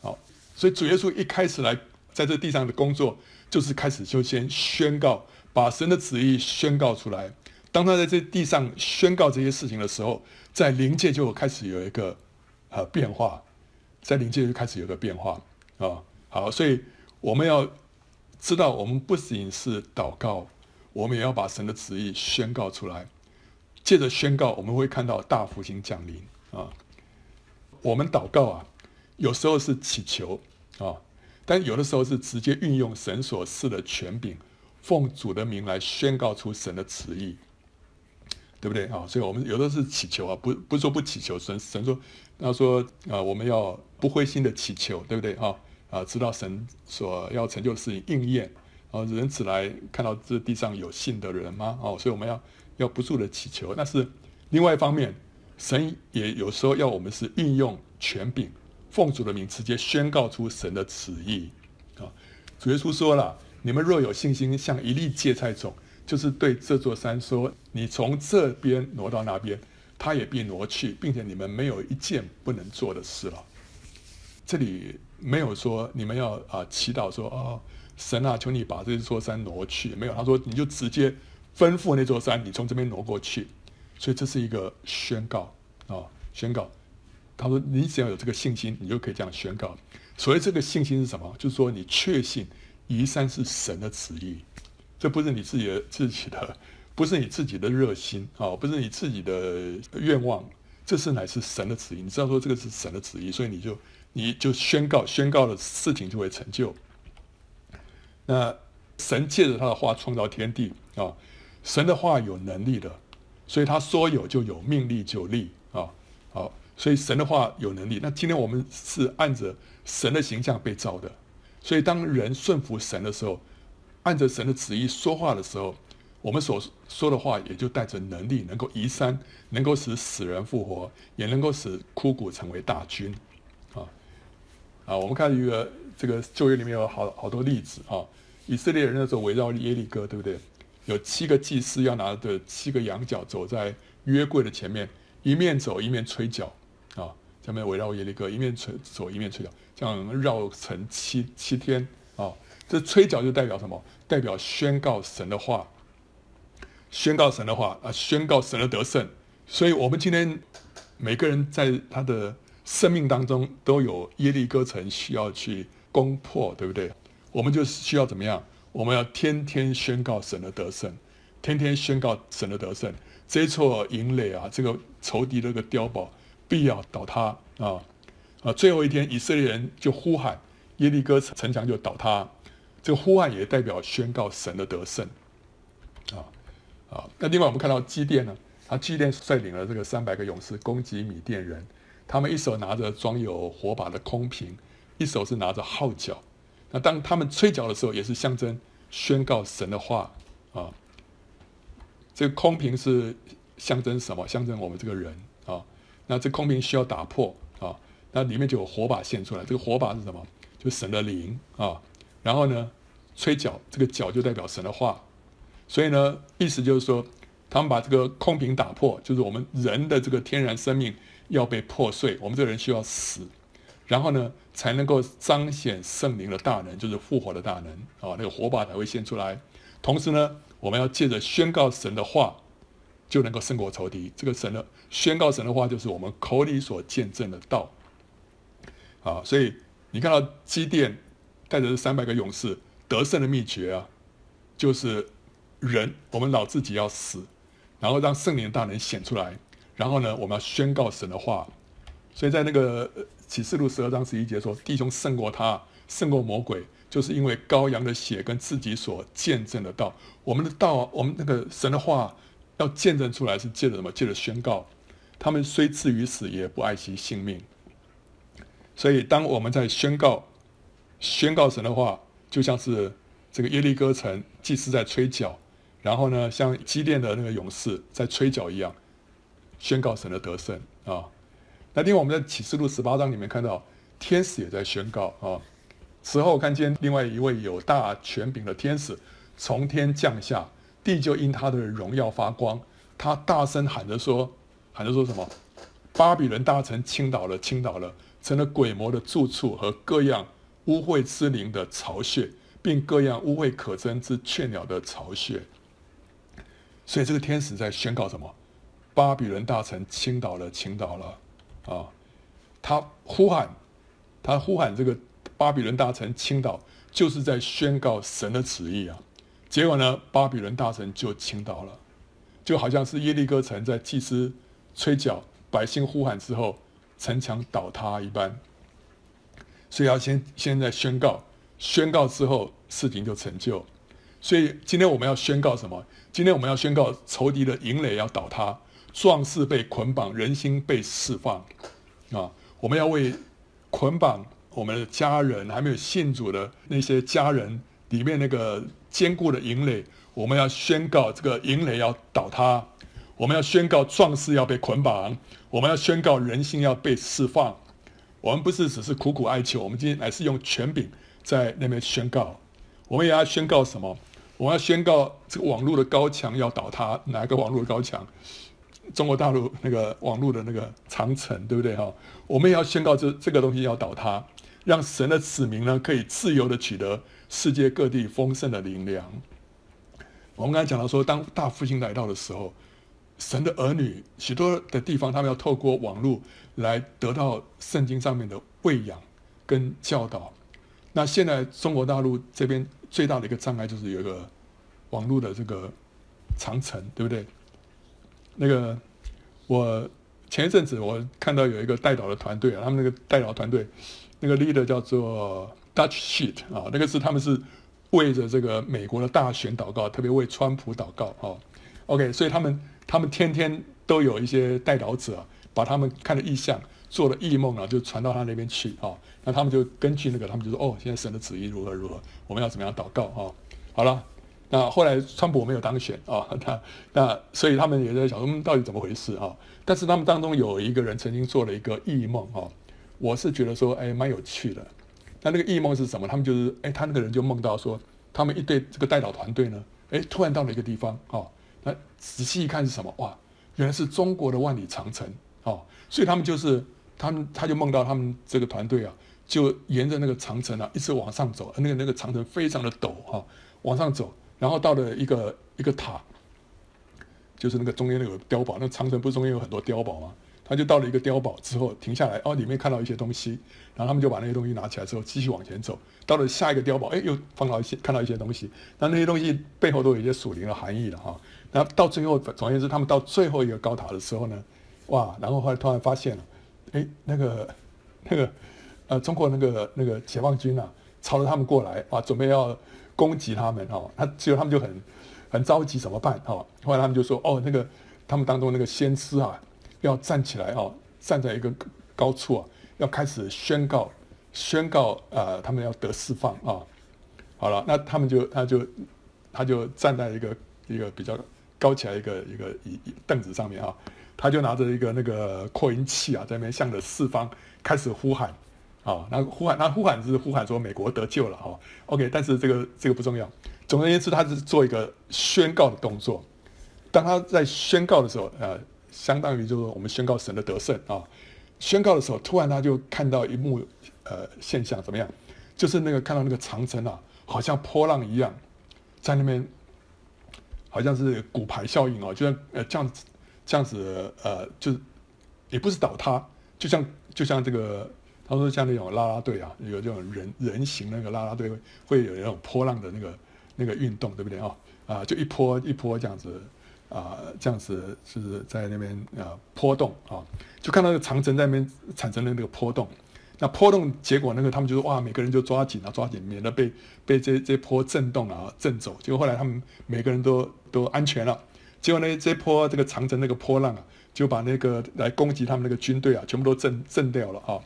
好，所以主耶稣一开始来在这地上的工作，就是开始就先宣告，把神的旨意宣告出来。当他在这地上宣告这些事情的时候，在灵界就开始有一个呃变化，在灵界就开始有个变化啊。好，所以我们要知道，我们不仅是祷告，我们也要把神的旨意宣告出来。借着宣告，我们会看到大复兴降临。啊，我们祷告啊，有时候是祈求啊，但有的时候是直接运用神所赐的权柄，奉主的名来宣告出神的旨意，对不对啊？所以我们有的是祈求啊，不不是说不祈求，神神说，他说啊，我们要不灰心的祈求，对不对啊？啊，知道神所要成就的事情应验啊，人只来看到这地上有信的人吗？哦，所以我们要要不住的祈求，但是另外一方面。神也有时候要我们是运用权柄，奉主的名直接宣告出神的旨意啊。主耶稣说了：“你们若有信心，像一粒芥菜种，就是对这座山说：‘你从这边挪到那边，它也必挪去，并且你们没有一件不能做的事了。’这里没有说你们要啊祈祷说哦，神啊，求你把这座山挪去。没有，他说你就直接吩咐那座山，你从这边挪过去。”所以这是一个宣告啊，宣告。他说：“你只要有这个信心，你就可以这样宣告。所谓这个信心是什么？就是说你确信移山是神的旨意，这不是你自己的自己的，不是你自己的热心啊，不是你自己的愿望，这是乃是神的旨意。你知道说这个是神的旨意，所以你就你就宣告，宣告的事情就会成就。那神借着他的话创造天地啊，神的话有能力的。”所以他说有就有，命立就立啊！好，所以神的话有能力。那今天我们是按着神的形象被造的，所以当人顺服神的时候，按着神的旨意说话的时候，我们所说的话也就带着能力，能够移山，能够使死人复活，也能够使枯骨成为大军啊！啊，我们看一个这个旧约里面有好好多例子啊，以色列人那时候围绕耶利哥，对不对？有七个祭司要拿着七个羊角走在约柜的前面，一面走一面吹角，啊，下面围绕耶利哥，一面吹走一面吹角，这样绕成七七天，啊，这吹角就代表什么？代表宣告神的话，宣告神的话啊，宣告神的得胜。所以，我们今天每个人在他的生命当中都有耶利哥城需要去攻破，对不对？我们就是需要怎么样？我们要天天宣告神的得胜，天天宣告神的得胜。这一座营垒啊，这个仇敌的个碉堡必要倒塌啊啊！最后一天，以色列人就呼喊耶利哥城墙就倒塌，这个呼喊也代表宣告神的得胜啊啊！那另外我们看到基甸呢，他基甸率领了这个三百个勇士攻击米甸人，他们一手拿着装有火把的空瓶，一手是拿着号角。那当他们吹角的时候，也是象征宣告神的话啊。这个空瓶是象征什么？象征我们这个人啊。那这空瓶需要打破啊，那里面就有火把现出来。这个火把是什么？就神的灵啊。然后呢，吹角，这个角就代表神的话。所以呢，意思就是说，他们把这个空瓶打破，就是我们人的这个天然生命要被破碎，我们这个人需要死，然后呢，才能够彰显圣灵的大能，就是复活的大能啊。那个火把才会现出来。同时呢，我们要借着宣告神的话，就能够胜过仇敌。这个神的宣告神的话，就是我们口里所见证的道。啊，所以你看到基甸带着这三百个勇士得胜的秘诀啊，就是人我们老自己要死，然后让圣灵大能显出来，然后呢，我们要宣告神的话。所以在那个启示录十二章十一节说，弟兄胜过他，胜过魔鬼。就是因为羔羊的血跟自己所见证的道，我们的道，我们那个神的话要见证出来，是借着什么？借着宣告。他们虽至于死，也不爱惜性命。所以，当我们在宣告、宣告神的话，就像是这个耶利哥城祭司在吹角，然后呢，像基甸的那个勇士在吹角一样，宣告神的得胜啊。那另外，我们在启示录十八章里面看到，天使也在宣告啊。此后看见另外一位有大权柄的天使从天降下，地就因他的荣耀发光。他大声喊着说：“喊着说什么？巴比伦大城倾倒了，倾倒了，成了鬼魔的住处和各样污秽之灵的巢穴，并各样污秽可憎之雀鸟的巢穴。”所以这个天使在宣告什么？巴比伦大城倾倒了，倾倒了啊！他呼喊，他呼喊这个。巴比伦大臣倾倒，就是在宣告神的旨意啊！结果呢，巴比伦大臣就倾倒了，就好像是耶利哥城在祭司吹角、百姓呼喊之后，城墙倒塌一般。所以要先现在宣告，宣告之后事情就成就。所以今天我们要宣告什么？今天我们要宣告仇敌的营垒要倒塌，壮士被捆绑，人心被释放啊！我们要为捆绑。我们的家人还没有信主的那些家人里面那个坚固的营垒，我们要宣告这个营垒要倒塌，我们要宣告壮士要被捆绑，我们要宣告人心要被释放。我们不是只是苦苦哀求，我们今天乃是用权柄在那边宣告。我们也要宣告什么？我们要宣告这个网络的高墙要倒塌。哪个网络的高墙？中国大陆那个网络的那个长城，对不对哈？我们也要宣告这这个东西要倒塌。让神的子民呢，可以自由的取得世界各地丰盛的灵粮。我们刚才讲到说，当大复兴来到的时候，神的儿女许多的地方，他们要透过网络来得到圣经上面的喂养跟教导。那现在中国大陆这边最大的一个障碍就是有一个网络的这个长城，对不对？那个我前一阵子我看到有一个代祷的团队啊，他们那个代祷团队。那个 leader 叫做 Dutch Sheet 啊，那个是他们是为着这个美国的大选祷告，特别为川普祷告啊。OK，所以他们他们天天都有一些代祷者，把他们看的异象、做的异梦啊，就传到他那边去啊。那他们就根据那个，他们就说：“哦，现在神的旨意如何如何，我们要怎么样祷告啊？”好了，那后来川普没有当选啊，那那所以他们也在想，嗯，到底怎么回事啊？但是他们当中有一个人曾经做了一个异梦啊。我是觉得说，哎，蛮有趣的。那那个异梦是什么？他们就是，哎，他那个人就梦到说，他们一队这个代祷团队呢，哎，突然到了一个地方，哦，那仔细一看是什么？哇，原来是中国的万里长城，哦，所以他们就是，他们他就梦到他们这个团队啊，就沿着那个长城啊，一直往上走，那个那个长城非常的陡，哈、哦，往上走，然后到了一个一个塔，就是那个中间那个碉堡，那长城不是中间有很多碉堡吗？他就到了一个碉堡之后停下来，哦，里面看到一些东西，然后他们就把那些东西拿起来之后继续往前走，到了下一个碉堡，哎，又放到一些看到一些东西，那那些东西背后都有一些属灵的含义了哈。然后到最后，总而言之，他们到最后一个高塔的时候呢，哇，然后后来突然发现了，哎，那个那个呃，中国那个那个解放军啊，朝着他们过来，哇，准备要攻击他们哦，他结果他们就很很着急，怎么办哦？后来他们就说，哦，那个他们当中那个先知啊。要站起来哦，站在一个高处啊，要开始宣告，宣告呃，他们要得释放啊。好了，那他们就他就他就站在一个一个比较高起来一个一个椅凳子上面啊，他就拿着一个那个扩音器啊，在那边向着四方开始呼喊啊。那呼喊，那呼喊是呼喊说美国得救了哈。OK，但是这个这个不重要，总而言之，他是做一个宣告的动作。当他在宣告的时候，呃。相当于就是我们宣告神的得胜啊！宣告的时候，突然他就看到一幕呃现象，怎么样？就是那个看到那个长城啊，好像波浪一样，在那边，好像是骨牌效应哦，就像呃这样子这样子呃，就是也不是倒塌，就像就像这个他说像那种拉拉队啊，有这种人人形那个拉拉队会有那种波浪的那个那个运动，对不对啊？啊，就一波一波这样子。啊，这样子是在那边啊波动啊，就看到那个长城在那边产生的那个波动，那波动结果那个他们就说哇，每个人就抓紧啊，抓紧，免得被被这这波震动啊震走。结果后来他们每个人都都安全了。结果呢，这波这个长城那个波浪啊，就把那个来攻击他们那个军队啊，全部都震震掉了啊。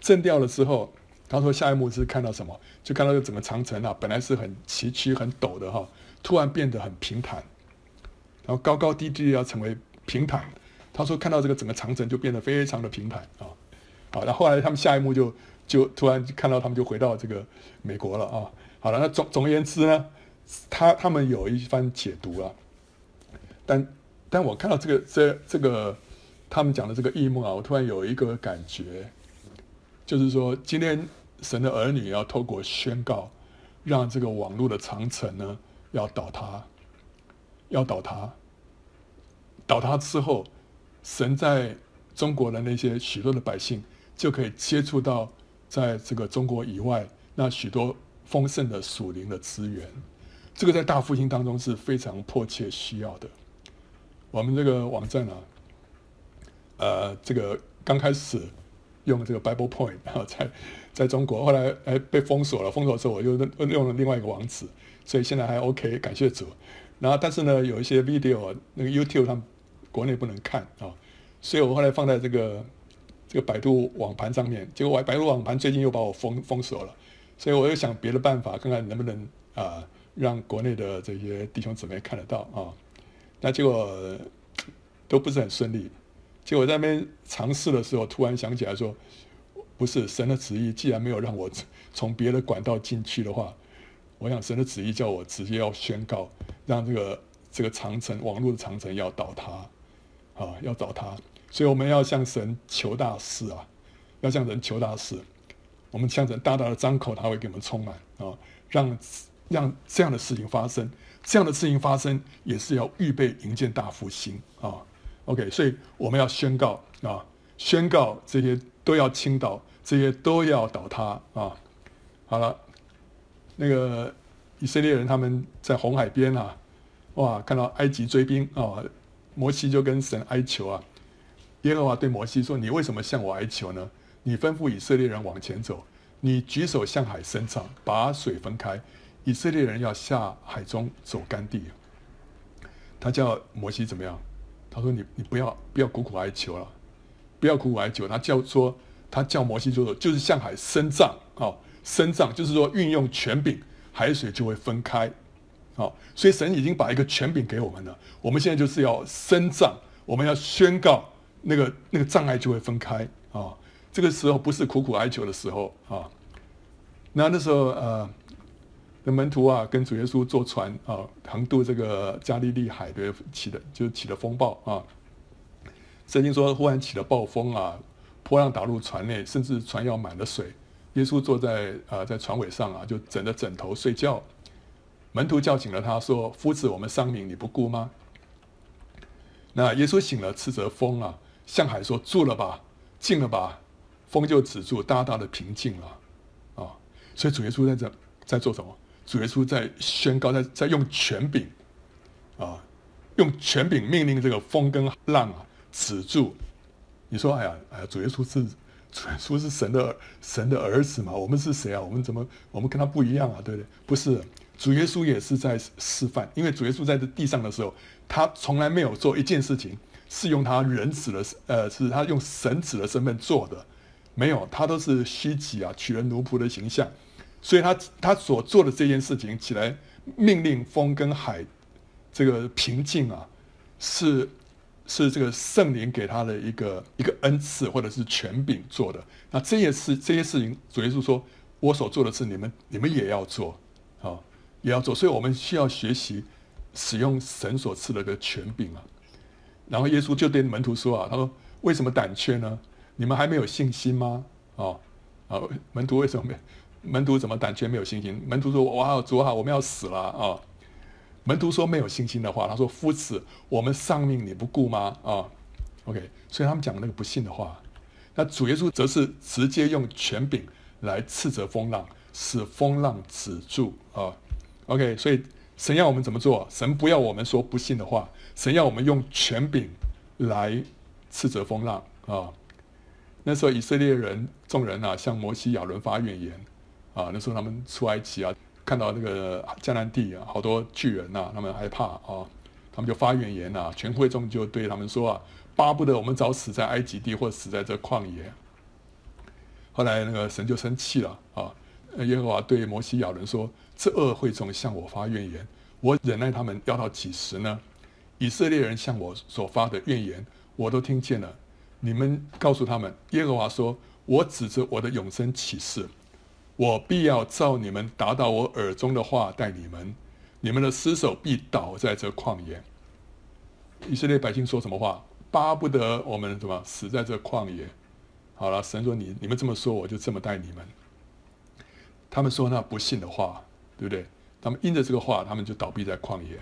震掉了之后，他说下一幕是看到什么？就看到这整个长城啊，本来是很崎岖很陡的哈、突然变得很平坦。然后高高低低要成为平坦，他说看到这个整个长城就变得非常的平坦啊，好，那后来他们下一幕就就突然看到他们就回到这个美国了啊，好了，那总总而言之呢，他他们有一番解读啊，但但我看到这个这这个他们讲的这个异梦啊，我突然有一个感觉，就是说今天神的儿女要透过宣告，让这个网络的长城呢要倒塌。要倒塌，倒塌之后，神在中国的那些许多的百姓就可以接触到在这个中国以外那许多丰盛的属灵的资源。这个在大复兴当中是非常迫切需要的。我们这个网站啊，呃，这个刚开始用这个 Bible Point，然后在在中国，后来哎被封锁了，封锁之后我又用了另外一个网址，所以现在还 OK，感谢主。然后，但是呢，有一些 video 那个 YouTube 他们国内不能看啊，所以我后来放在这个这个百度网盘上面。结果我百度网盘最近又把我封封锁了，所以我又想别的办法，看看能不能啊让国内的这些弟兄姊妹看得到啊。那结果都不是很顺利。结果在那边尝试的时候，突然想起来说，不是神的旨意，既然没有让我从别的管道进去的话。我想神的旨意叫我直接要宣告，让这个这个长城网络的长城要倒塌，啊，要倒塌。所以我们要向神求大事啊，要向神求大事。我们向神大大的张口，他会给我们充满啊，让让这样的事情发生。这样的事情发生，也是要预备迎接大复兴啊。OK，所以我们要宣告啊，宣告这些都要倾倒，这些都要倒塌啊。好了。那个以色列人他们在红海边啊，哇，看到埃及追兵啊，摩西就跟神哀求啊。耶和华对摩西说：“你为什么向我哀求呢？你吩咐以色列人往前走，你举手向海伸长，把水分开，以色列人要下海中走干地。”他叫摩西怎么样？他说：“你你不要不要苦苦哀求了，不要苦苦哀求。”他叫说他叫摩西做的就是向海伸杖啊。伸杖就是说运用权柄，海水就会分开，好，所以神已经把一个权柄给我们了。我们现在就是要伸杖，我们要宣告那个那个障碍就会分开啊。这个时候不是苦苦哀求的时候啊。那那时候呃，那门徒啊跟主耶稣坐船啊，横渡这个加利利海的起的就起了风暴啊。圣经说忽然起了暴风啊，波浪打入船内，甚至船要满了水。耶稣坐在啊、在船尾上啊，就枕着枕头睡觉。门徒叫醒了他说：“夫子，我们丧命，你不顾吗？”那耶稣醒了，斥责风啊，向海说：“住了吧，静了吧。”风就止住，大大的平静了。啊，所以主耶稣在这在做什么？主耶稣在宣告，在在用权柄啊，用权柄命令这个风跟浪啊止住。你说：“哎呀，哎呀，主耶稣是主耶稣是神的神的儿子嘛？我们是谁啊？我们怎么我们跟他不一样啊？对不对？不是，主耶稣也是在示范，因为主耶稣在这地上的时候，他从来没有做一件事情是用他人子的呃，是他用神子的身份做的，没有，他都是虚己啊，取了奴仆的形象，所以他他所做的这件事情起来命令风跟海这个平静啊，是。是这个圣灵给他的一个一个恩赐，或者是权柄做的。那这些事这些事情，主耶稣说：“我所做的事，你们你们也要做，啊，也要做。”所以，我们需要学习使用神所赐的个权柄啊。然后，耶稣就对门徒说：“啊，他说，为什么胆怯呢？你们还没有信心吗？啊啊，门徒为什么没？门徒怎么胆怯没有信心？门徒说：哇，主啊，我们要死了啊！”门徒说没有信心的话，他说：“夫子，我们丧命你不顾吗？”啊，OK，所以他们讲那个不信的话。那主耶稣则是直接用权柄来斥责风浪，使风浪止住啊。OK，所以神要我们怎么做？神不要我们说不信的话，神要我们用权柄来斥责风浪啊。那时候以色列人众人啊，向摩西亚伦发怨言啊。那时候他们出埃及啊。看到那个迦南地啊，好多巨人呐、啊，他们害怕啊，他们就发怨言呐、啊，全会众就对他们说啊，巴不得我们早死在埃及地，或死在这旷野。后来那个神就生气了啊，耶和华对摩西亚人说：这恶会众向我发怨言，我忍耐他们要到几时呢？以色列人向我所发的怨言，我都听见了。你们告诉他们，耶和华说：我指着我的永生起誓。我必要照你们达到我耳中的话待你们，你们的尸首必倒在这旷野。以色列百姓说什么话？巴不得我们什么死在这旷野。好了，神说你你们这么说，我就这么待你们。他们说那不信的话，对不对？他们因着这个话，他们就倒闭在旷野。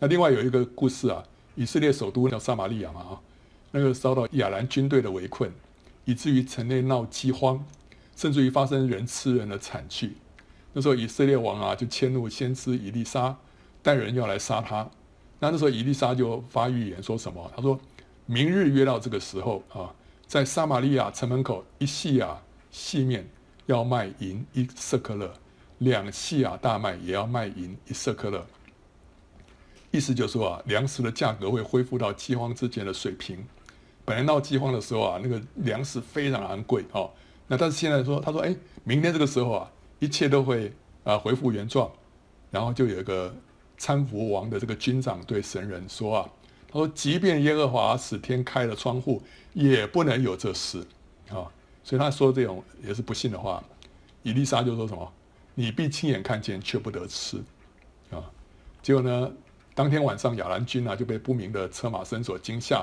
那另外有一个故事啊，以色列首都叫撒玛利亚嘛啊，那个遭到亚兰军队的围困，以至于城内闹饥荒。甚至于发生人吃人的惨剧，那时候以色列王啊就迁怒先知以利沙，带人要来杀他。那那时候以利沙就发预言说什么？他说明日约到这个时候啊，在撒玛利亚城门口一细亚细面要卖银一舍客勒，两细亚大麦也要卖银一舍客勒。意思就是说啊，粮食的价格会恢复到饥荒之前的水平。本来闹饥荒的时候啊，那个粮食非常昂贵哦。那但是现在说，他说，哎，明天这个时候啊，一切都会啊恢复原状，然后就有一个参拂王的这个军长对神人说啊，他说，即便耶和华使天开了窗户，也不能有这事啊。所以他说这种也是不信的话。以利沙就说什么，你必亲眼看见，却不得吃啊。结果呢，当天晚上亚兰军啊就被不明的车马声所惊吓，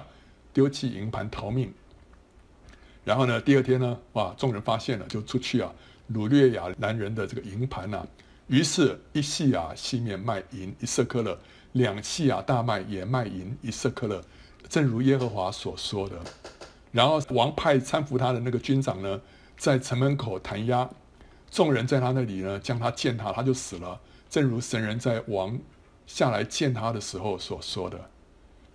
丢弃营盘逃命。然后呢，第二天呢，哇，众人发现了，就出去啊，掳掠亚兰人的这个营盘呐、于是，一细亚西面卖银一舍客勒，两细亚大麦也卖银一舍客勒，正如耶和华所说的。然后王派搀扶他的那个军长呢，在城门口弹压，众人在他那里呢，将他践踏，他就死了，正如神人在王下来见他的时候所说的。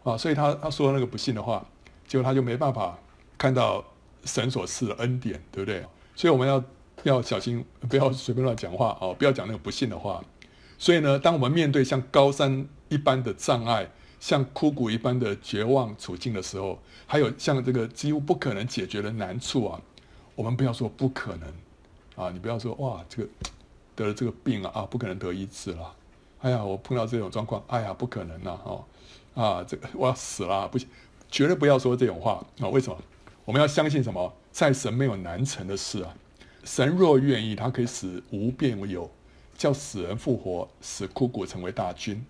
啊，所以他他说那个不信的话，结果他就没办法看到。神所赐的恩典，对不对？所以我们要要小心，不要随便乱讲话哦，不要讲那个不信的话。所以呢，当我们面对像高山一般的障碍，像枯骨一般的绝望处境的时候，还有像这个几乎不可能解决的难处啊，我们不要说不可能啊，你不要说哇，这个得了这个病啊，啊，不可能得医治了。哎呀，我碰到这种状况，哎呀，不可能呐，哦，啊，这个我要死了，不行，绝对不要说这种话啊，为什么？我们要相信什么？在神没有难成的事啊！神若愿意，他可以使无变为有，叫死人复活，使枯骨成为大军。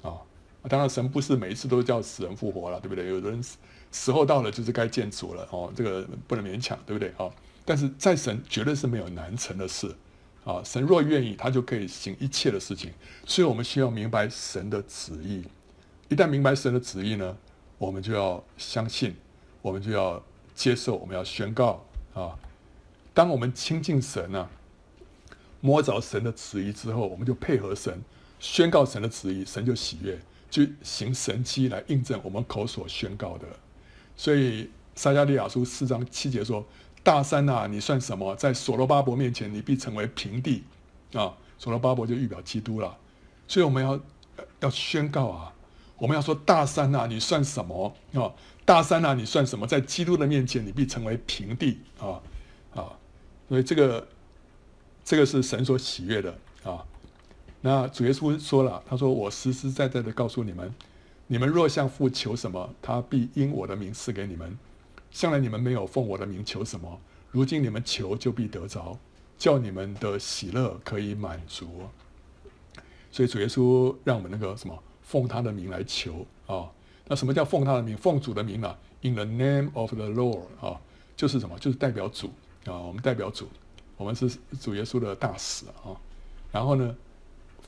啊，当然神不是每一次都叫死人复活了，对不对？有的人时候到了就是该见主了哦，这个不能勉强，对不对？啊，但是在神绝对是没有难成的事啊！神若愿意，他就可以行一切的事情。所以我们需要明白神的旨意。一旦明白神的旨意呢，我们就要相信。我们就要接受，我们要宣告啊。当我们亲近神呢、摸着神的旨意之后，我们就配合神，宣告神的旨意，神就喜悦，就行神迹来印证我们口所宣告的。所以撒迦利亚书四章七节说：“大山呐，你算什么？在所罗巴伯面前，你必成为平地。”啊，所罗巴伯就预表基督了。所以我们要要宣告啊，我们要说：“大山呐，你算什么？”啊，大山呐，你算什么？在基督的面前，你必成为平地。啊啊。所以这个，这个是神所喜悦的啊。那主耶稣说了，他说：“我实实在在的告诉你们，你们若向父求什么，他必因我的名赐给你们。向来你们没有奉我的名求什么，如今你们求就必得着，叫你们的喜乐可以满足。”所以主耶稣让我们那个什么，奉他的名来求啊。那什么叫奉他的名？奉主的名啊，In the name of the Lord 啊，就是什么？就是代表主。啊，我们代表主，我们是主耶稣的大使啊。然后呢，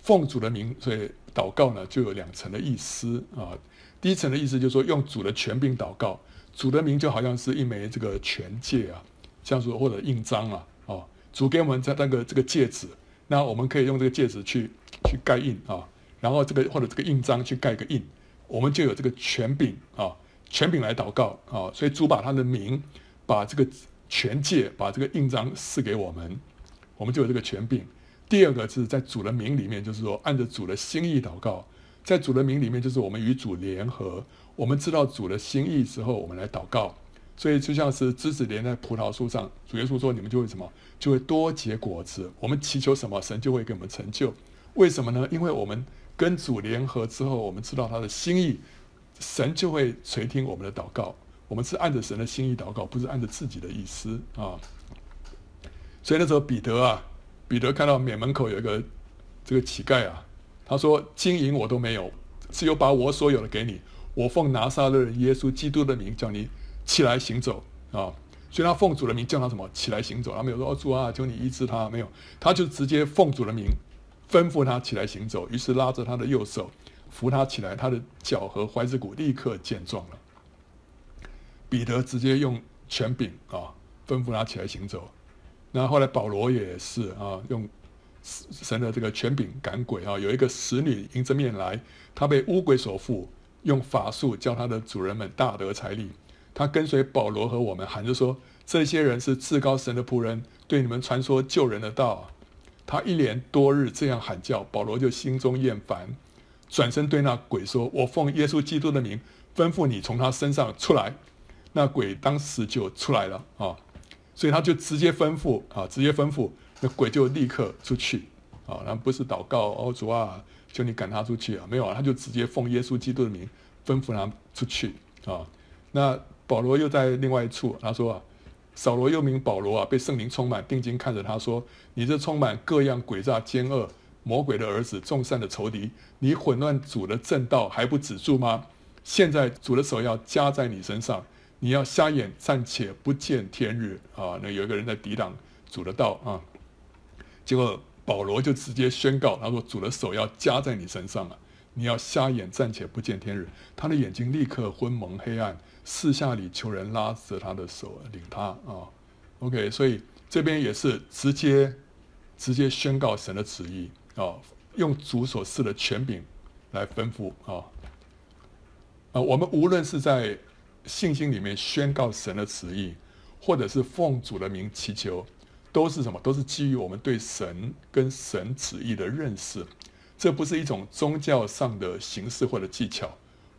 奉主的名，所以祷告呢就有两层的意思啊。第一层的意思就是说，用主的权柄祷告，主的名就好像是一枚这个权戒啊，像说或者印章啊，哦，主给我们在那个这个戒指，那我们可以用这个戒指去去盖印啊，然后这个或者这个印章去盖个印，我们就有这个权柄啊，权柄来祷告啊。所以主把他的名，把这个。权戒把这个印章赐给我们，我们就有这个权柄。第二个是在主的名里面，就是说按着主的心意祷告，在主的名里面，就是我们与主联合。我们知道主的心意之后，我们来祷告。所以就像是枝子连在葡萄树上，主耶稣说：“你们就会什么？就会多结果子。我们祈求什么，神就会给我们成就。为什么呢？因为我们跟主联合之后，我们知道他的心意，神就会垂听我们的祷告。”我们是按着神的心意祷告，不是按着自己的意思啊。所以那时候彼得啊，彼得看到免门口有一个这个乞丐啊，他说：“金银我都没有，只有把我所有的给你。我奉拿撒勒耶稣基督的名叫你起来行走啊。”所以他奉主的名叫他什么？起来行走。他没有说：“哦，主啊，求你医治他。”没有，他就直接奉主的名吩咐他起来行走。于是拉着他的右手扶他起来，他的脚和踝子骨立刻健壮了。彼得直接用权柄啊，吩咐他起来行走。那后来保罗也是啊，用神的这个权柄赶鬼啊。有一个使女迎着面来，她被污鬼所附，用法术叫她的主人们大得财利。她跟随保罗和我们喊着说：“这些人是至高神的仆人，对你们传说救人的道。”他一连多日这样喊叫，保罗就心中厌烦，转身对那鬼说：“我奉耶稣基督的名吩咐你从他身上出来。”那鬼当时就出来了啊，所以他就直接吩咐啊，直接吩咐，那鬼就立刻出去啊，然后不是祷告哦，主啊，求你赶他出去啊，没有啊，他就直接奉耶稣基督的名吩咐他出去啊。那保罗又在另外一处，他说啊，扫罗又名保罗啊，被圣灵充满，定睛看着他说：“你这充满各样诡诈奸恶魔鬼的儿子，众善的仇敌，你混乱主的正道还不止住吗？现在主的手要加在你身上。”你要瞎眼暂且不见天日啊！那有一个人在抵挡主的道啊，结果保罗就直接宣告，他说：“主的手要加在你身上了，你要瞎眼暂且不见天日。”他的眼睛立刻昏蒙黑暗，四下里求人拉着他的手领他啊。OK，所以这边也是直接直接宣告神的旨意啊，用主所赐的权柄来吩咐啊啊，我们无论是在信心里面宣告神的旨意，或者是奉主的名祈求，都是什么？都是基于我们对神跟神旨意的认识。这不是一种宗教上的形式或者技巧，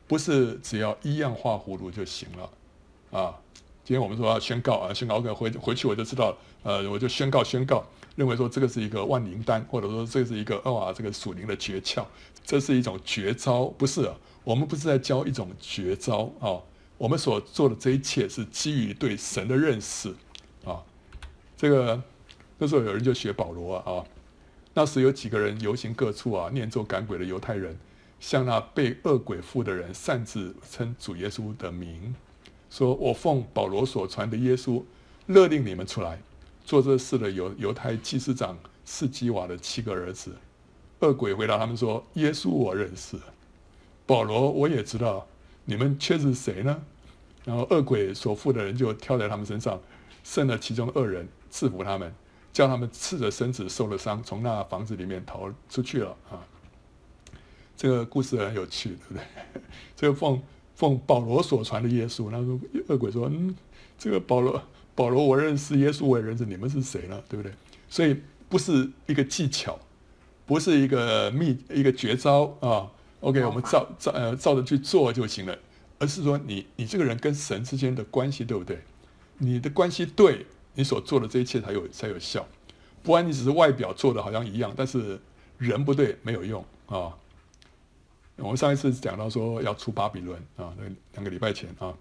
不是只要一样画葫芦就行了啊。今天我们说要宣告啊，宣告 OK，回回去我就知道，呃，我就宣告宣告，认为说这个是一个万灵丹，或者说这是一个哇，这个属灵的诀窍，这是一种绝招，不是啊？我们不是在教一种绝招啊。我们所做的这一切是基于对神的认识，啊，这个那时候有人就学保罗啊，那时有几个人游行各处啊，念咒赶鬼的犹太人，向那被恶鬼附的人擅自称主耶稣的名，说我奉保罗所传的耶稣，勒令你们出来。做这事的犹犹太祭司长是基瓦的七个儿子，恶鬼回答他们说：耶稣我认识，保罗我也知道。你们却是谁呢？然后恶鬼所附的人就跳在他们身上，胜了其中二人，制服他们，叫他们赤着身子受了伤，从那房子里面逃出去了啊。这个故事很有趣，对不对？这个奉奉保罗所传的耶稣，那说恶鬼说，嗯，这个保罗保罗我认识，耶稣我也认识，你们是谁呢？对不对？所以不是一个技巧，不是一个秘一个绝招啊。OK，我们照照呃照着去做就行了。而是说你你这个人跟神之间的关系对不对？你的关系对，你所做的这一切才有才有效。不然你只是外表做的好像一样，但是人不对没有用啊。我们上一次讲到说要出巴比伦啊，那两个礼拜前啊，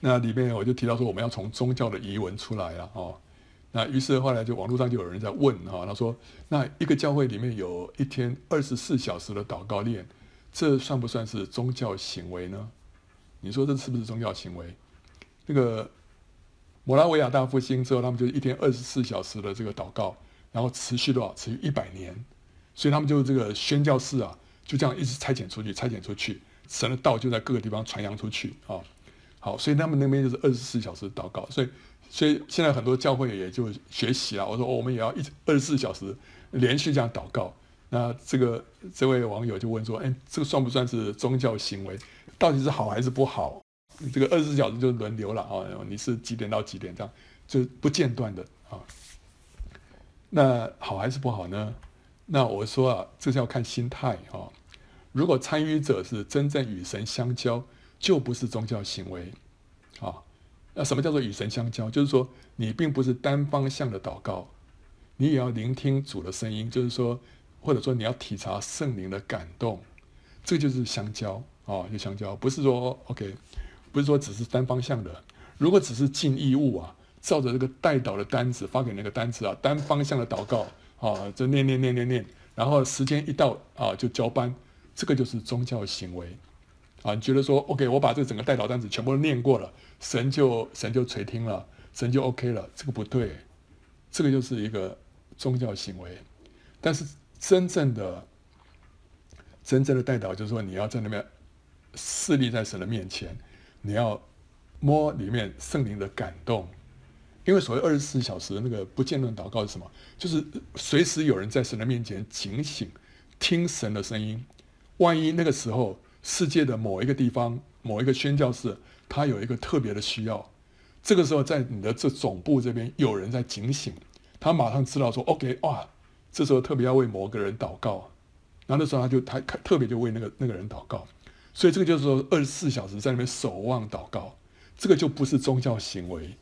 那里面我就提到说我们要从宗教的遗文出来了哦。那于是后来就网络上就有人在问哈，他说那一个教会里面有一天二十四小时的祷告练。这算不算是宗教行为呢？你说这是不是宗教行为？那个摩拉维亚大复兴之后，他们就一天二十四小时的这个祷告，然后持续多少？持续一百年。所以他们就这个宣教士啊，就这样一直差遣出去，差遣出去，神的道就在各个地方传扬出去啊。好，所以他们那边就是二十四小时祷告。所以，所以现在很多教会也就学习了。我说，我们也要一二十四小时连续这样祷告。那这个这位网友就问说：“哎，这个算不算是宗教行为？到底是好还是不好？这个二十四小时就轮流了啊，你是几点到几点这样，就不间断的啊。那好还是不好呢？那我说啊，这是要看心态啊。如果参与者是真正与神相交，就不是宗教行为啊。那什么叫做与神相交？就是说你并不是单方向的祷告，你也要聆听主的声音，就是说。”或者说你要体察圣灵的感动，这就是相交啊，就相交，不是说 OK，不是说只是单方向的。如果只是尽义务啊，照着这个代祷的单子发给那个单子啊，单方向的祷告啊，就念念念念念，然后时间一到啊就交班，这个就是宗教行为啊。你觉得说 OK，我把这整个代祷单子全部都念过了，神就神就垂听了，神就 OK 了，这个不对，这个就是一个宗教行为，但是。真正的、真正的代祷，就是说，你要在那边势立在神的面前，你要摸里面圣灵的感动。因为所谓二十四小时那个不间断祷告是什么？就是随时有人在神的面前警醒，听神的声音。万一那个时候世界的某一个地方、某一个宣教士，他有一个特别的需要，这个时候在你的这总部这边有人在警醒，他马上知道说：“OK，哇。”这时候特别要为某个人祷告，然后那时候他就他特别就为那个那个人祷告，所以这个就是说二十四小时在那边守望祷告，这个就不是宗教行为，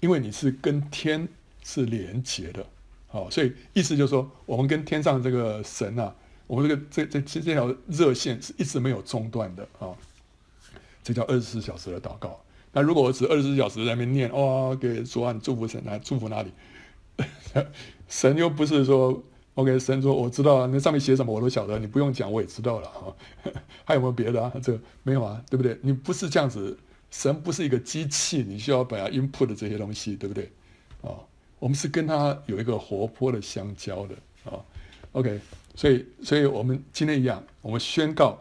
因为你是跟天是连结的，好，所以意思就是说我们跟天上这个神啊，我们这个这这这这条热线是一直没有中断的啊，这叫二十四小时的祷告。那如果我只二十四小时在那边念，哦，给主啊，祝福神来祝福哪里？神又不是说，OK，神说我知道啊，那上面写什么我都晓得，你不用讲我也知道了哈。还有没有别的啊？这个没有啊，对不对？你不是这样子，神不是一个机器，你需要把它 input 的这些东西，对不对？啊，我们是跟他有一个活泼的相交的啊。OK，所以，所以我们今天一样，我们宣告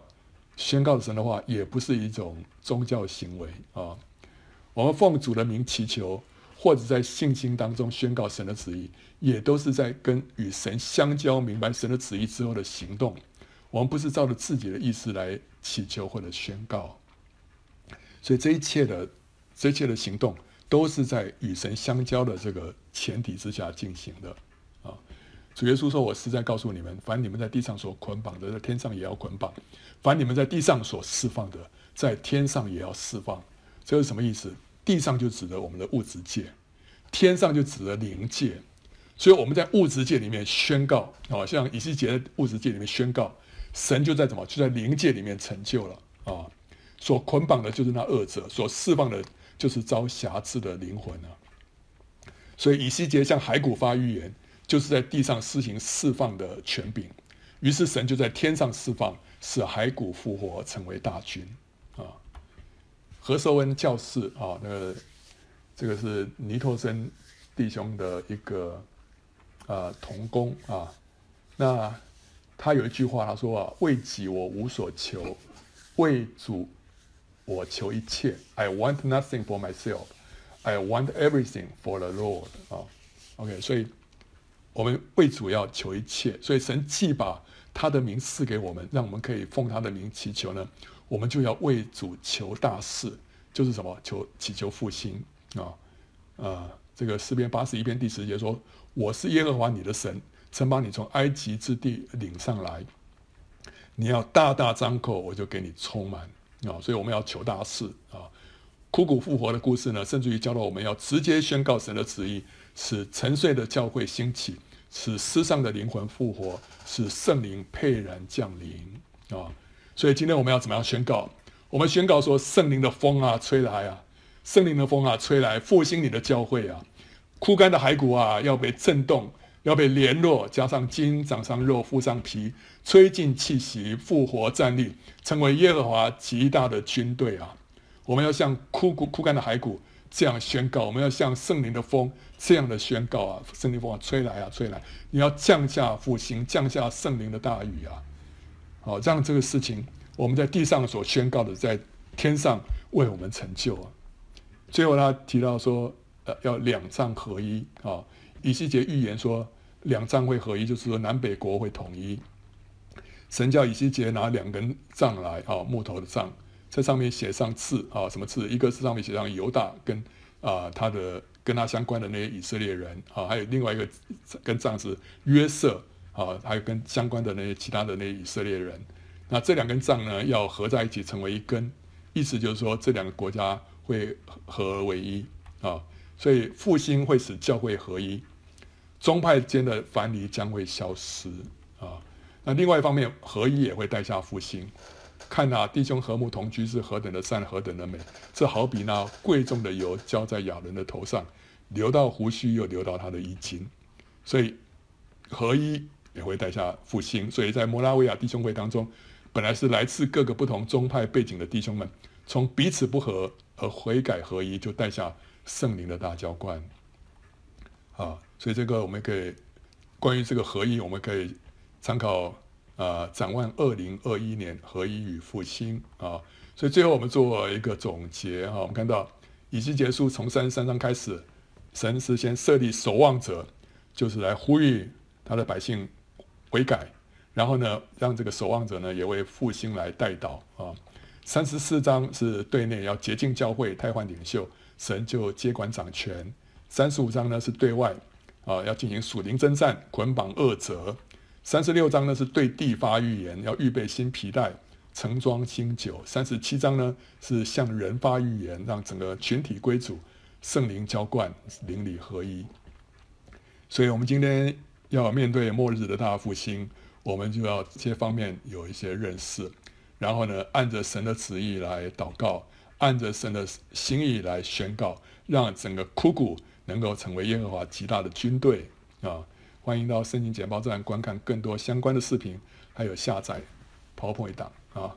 宣告神的话，也不是一种宗教行为啊。我们奉主的名祈求。或者在信心当中宣告神的旨意，也都是在跟与神相交、明白神的旨意之后的行动。我们不是照着自己的意思来祈求或者宣告，所以这一切的这一切的行动都是在与神相交的这个前提之下进行的。啊，主耶稣说：“我实在告诉你们，凡你们在地上所捆绑的，在天上也要捆绑；凡你们在地上所释放的，在天上也要释放。”这是什么意思？地上就指的我们的物质界，天上就指的灵界，所以我们在物质界里面宣告，啊，像以西结在物质界里面宣告，神就在怎么就在灵界里面成就了啊，所捆绑的就是那恶者，所释放的就是遭瑕疵的灵魂啊，所以以西结向骸骨发预言，就是在地上施行释放的权柄，于是神就在天上释放，使骸骨复活，成为大军。何寿恩教士啊，那个这个是尼托生弟兄的一个啊同工啊。那他有一句话，他说啊：“为己我无所求，为主我求一切，I want nothing for myself，I want everything for the Lord 啊，OK，所以我们为主要求一切，所以神既把他的名赐给我们，让我们可以奉他的名祈求呢，我们就要为主求大事，就是什么？求祈求复兴啊，呃，这个诗篇八十一篇第十节说：“我是耶和华你的神，曾把你从埃及之地领上来，你要大大张口，我就给你充满。”啊，所以我们要求大事啊！枯骨复活的故事呢，甚至于教导我们要直接宣告神的旨意，使沉睡的教会兴起，使失丧的灵魂复活，使圣灵沛然降临啊！所以今天我们要怎么样宣告？我们宣告说：圣灵的风啊，吹来啊！圣灵的风啊，吹来，复兴你的教会啊！枯干的骸骨啊，要被震动。要被联络，加上筋，长上肉，附上皮，吹进气息，复活站立，成为耶和华极大的军队啊！我们要像枯骨枯干的骸骨这样宣告，我们要像圣灵的风这样的宣告啊！圣灵风啊，吹来啊，吹来！你要降下复兴，降下圣灵的大雨啊！好，让这个事情我们在地上所宣告的，在天上为我们成就啊！最后他提到说，呃，要两杖合一啊。以西结预言说，两杖会合一，就是说南北国会统一。神叫以西结拿两根杖来啊，木头的杖，在上面写上字啊，什么字？一个是上面写上犹大跟啊他的跟他相关的那些以色列人啊，还有另外一个跟杖是约瑟啊，还有跟相关的那些其他的那些以色列人。那这两根杖呢，要合在一起成为一根，意思就是说这两个国家会合而为一啊，所以复兴会使教会合一。宗派间的藩篱将会消失啊！那另外一方面，合一也会带下复兴。看啊，弟兄和睦同居是何等的善，何等的美！这好比那贵重的油浇在亚伦的头上，流到胡须，又流到他的衣襟。所以合一也会带下复兴。所以在摩拉维亚弟兄会当中，本来是来自各个不同宗派背景的弟兄们，从彼此不和而悔改合一，就带下圣灵的大浇灌啊！所以这个我们可以关于这个合一，我们可以参考啊、展望二零二一年合一与复兴啊。所以最后我们做一个总结哈，我们看到以西结束从三十三章开始，神是先设立守望者，就是来呼吁他的百姓悔改，然后呢，让这个守望者呢也为复兴来代祷啊。三十四章是对内要洁净教会，汰换领袖，神就接管掌权。三十五章呢是对外。啊，要进行属灵征战，捆绑恶者。三十六章呢是对地发预言，要预备新皮带，盛装新酒。三十七章呢是向人发预言，让整个群体归主，圣灵浇灌，灵里合一。所以，我们今天要面对末日的大复兴，我们就要这些方面有一些认识，然后呢，按着神的旨意来祷告，按着神的心意来宣告，让整个枯骨。能够成为耶和华极大的军队啊！欢迎到圣经简报站观看更多相关的视频，还有下载 PowerPoint 档啊！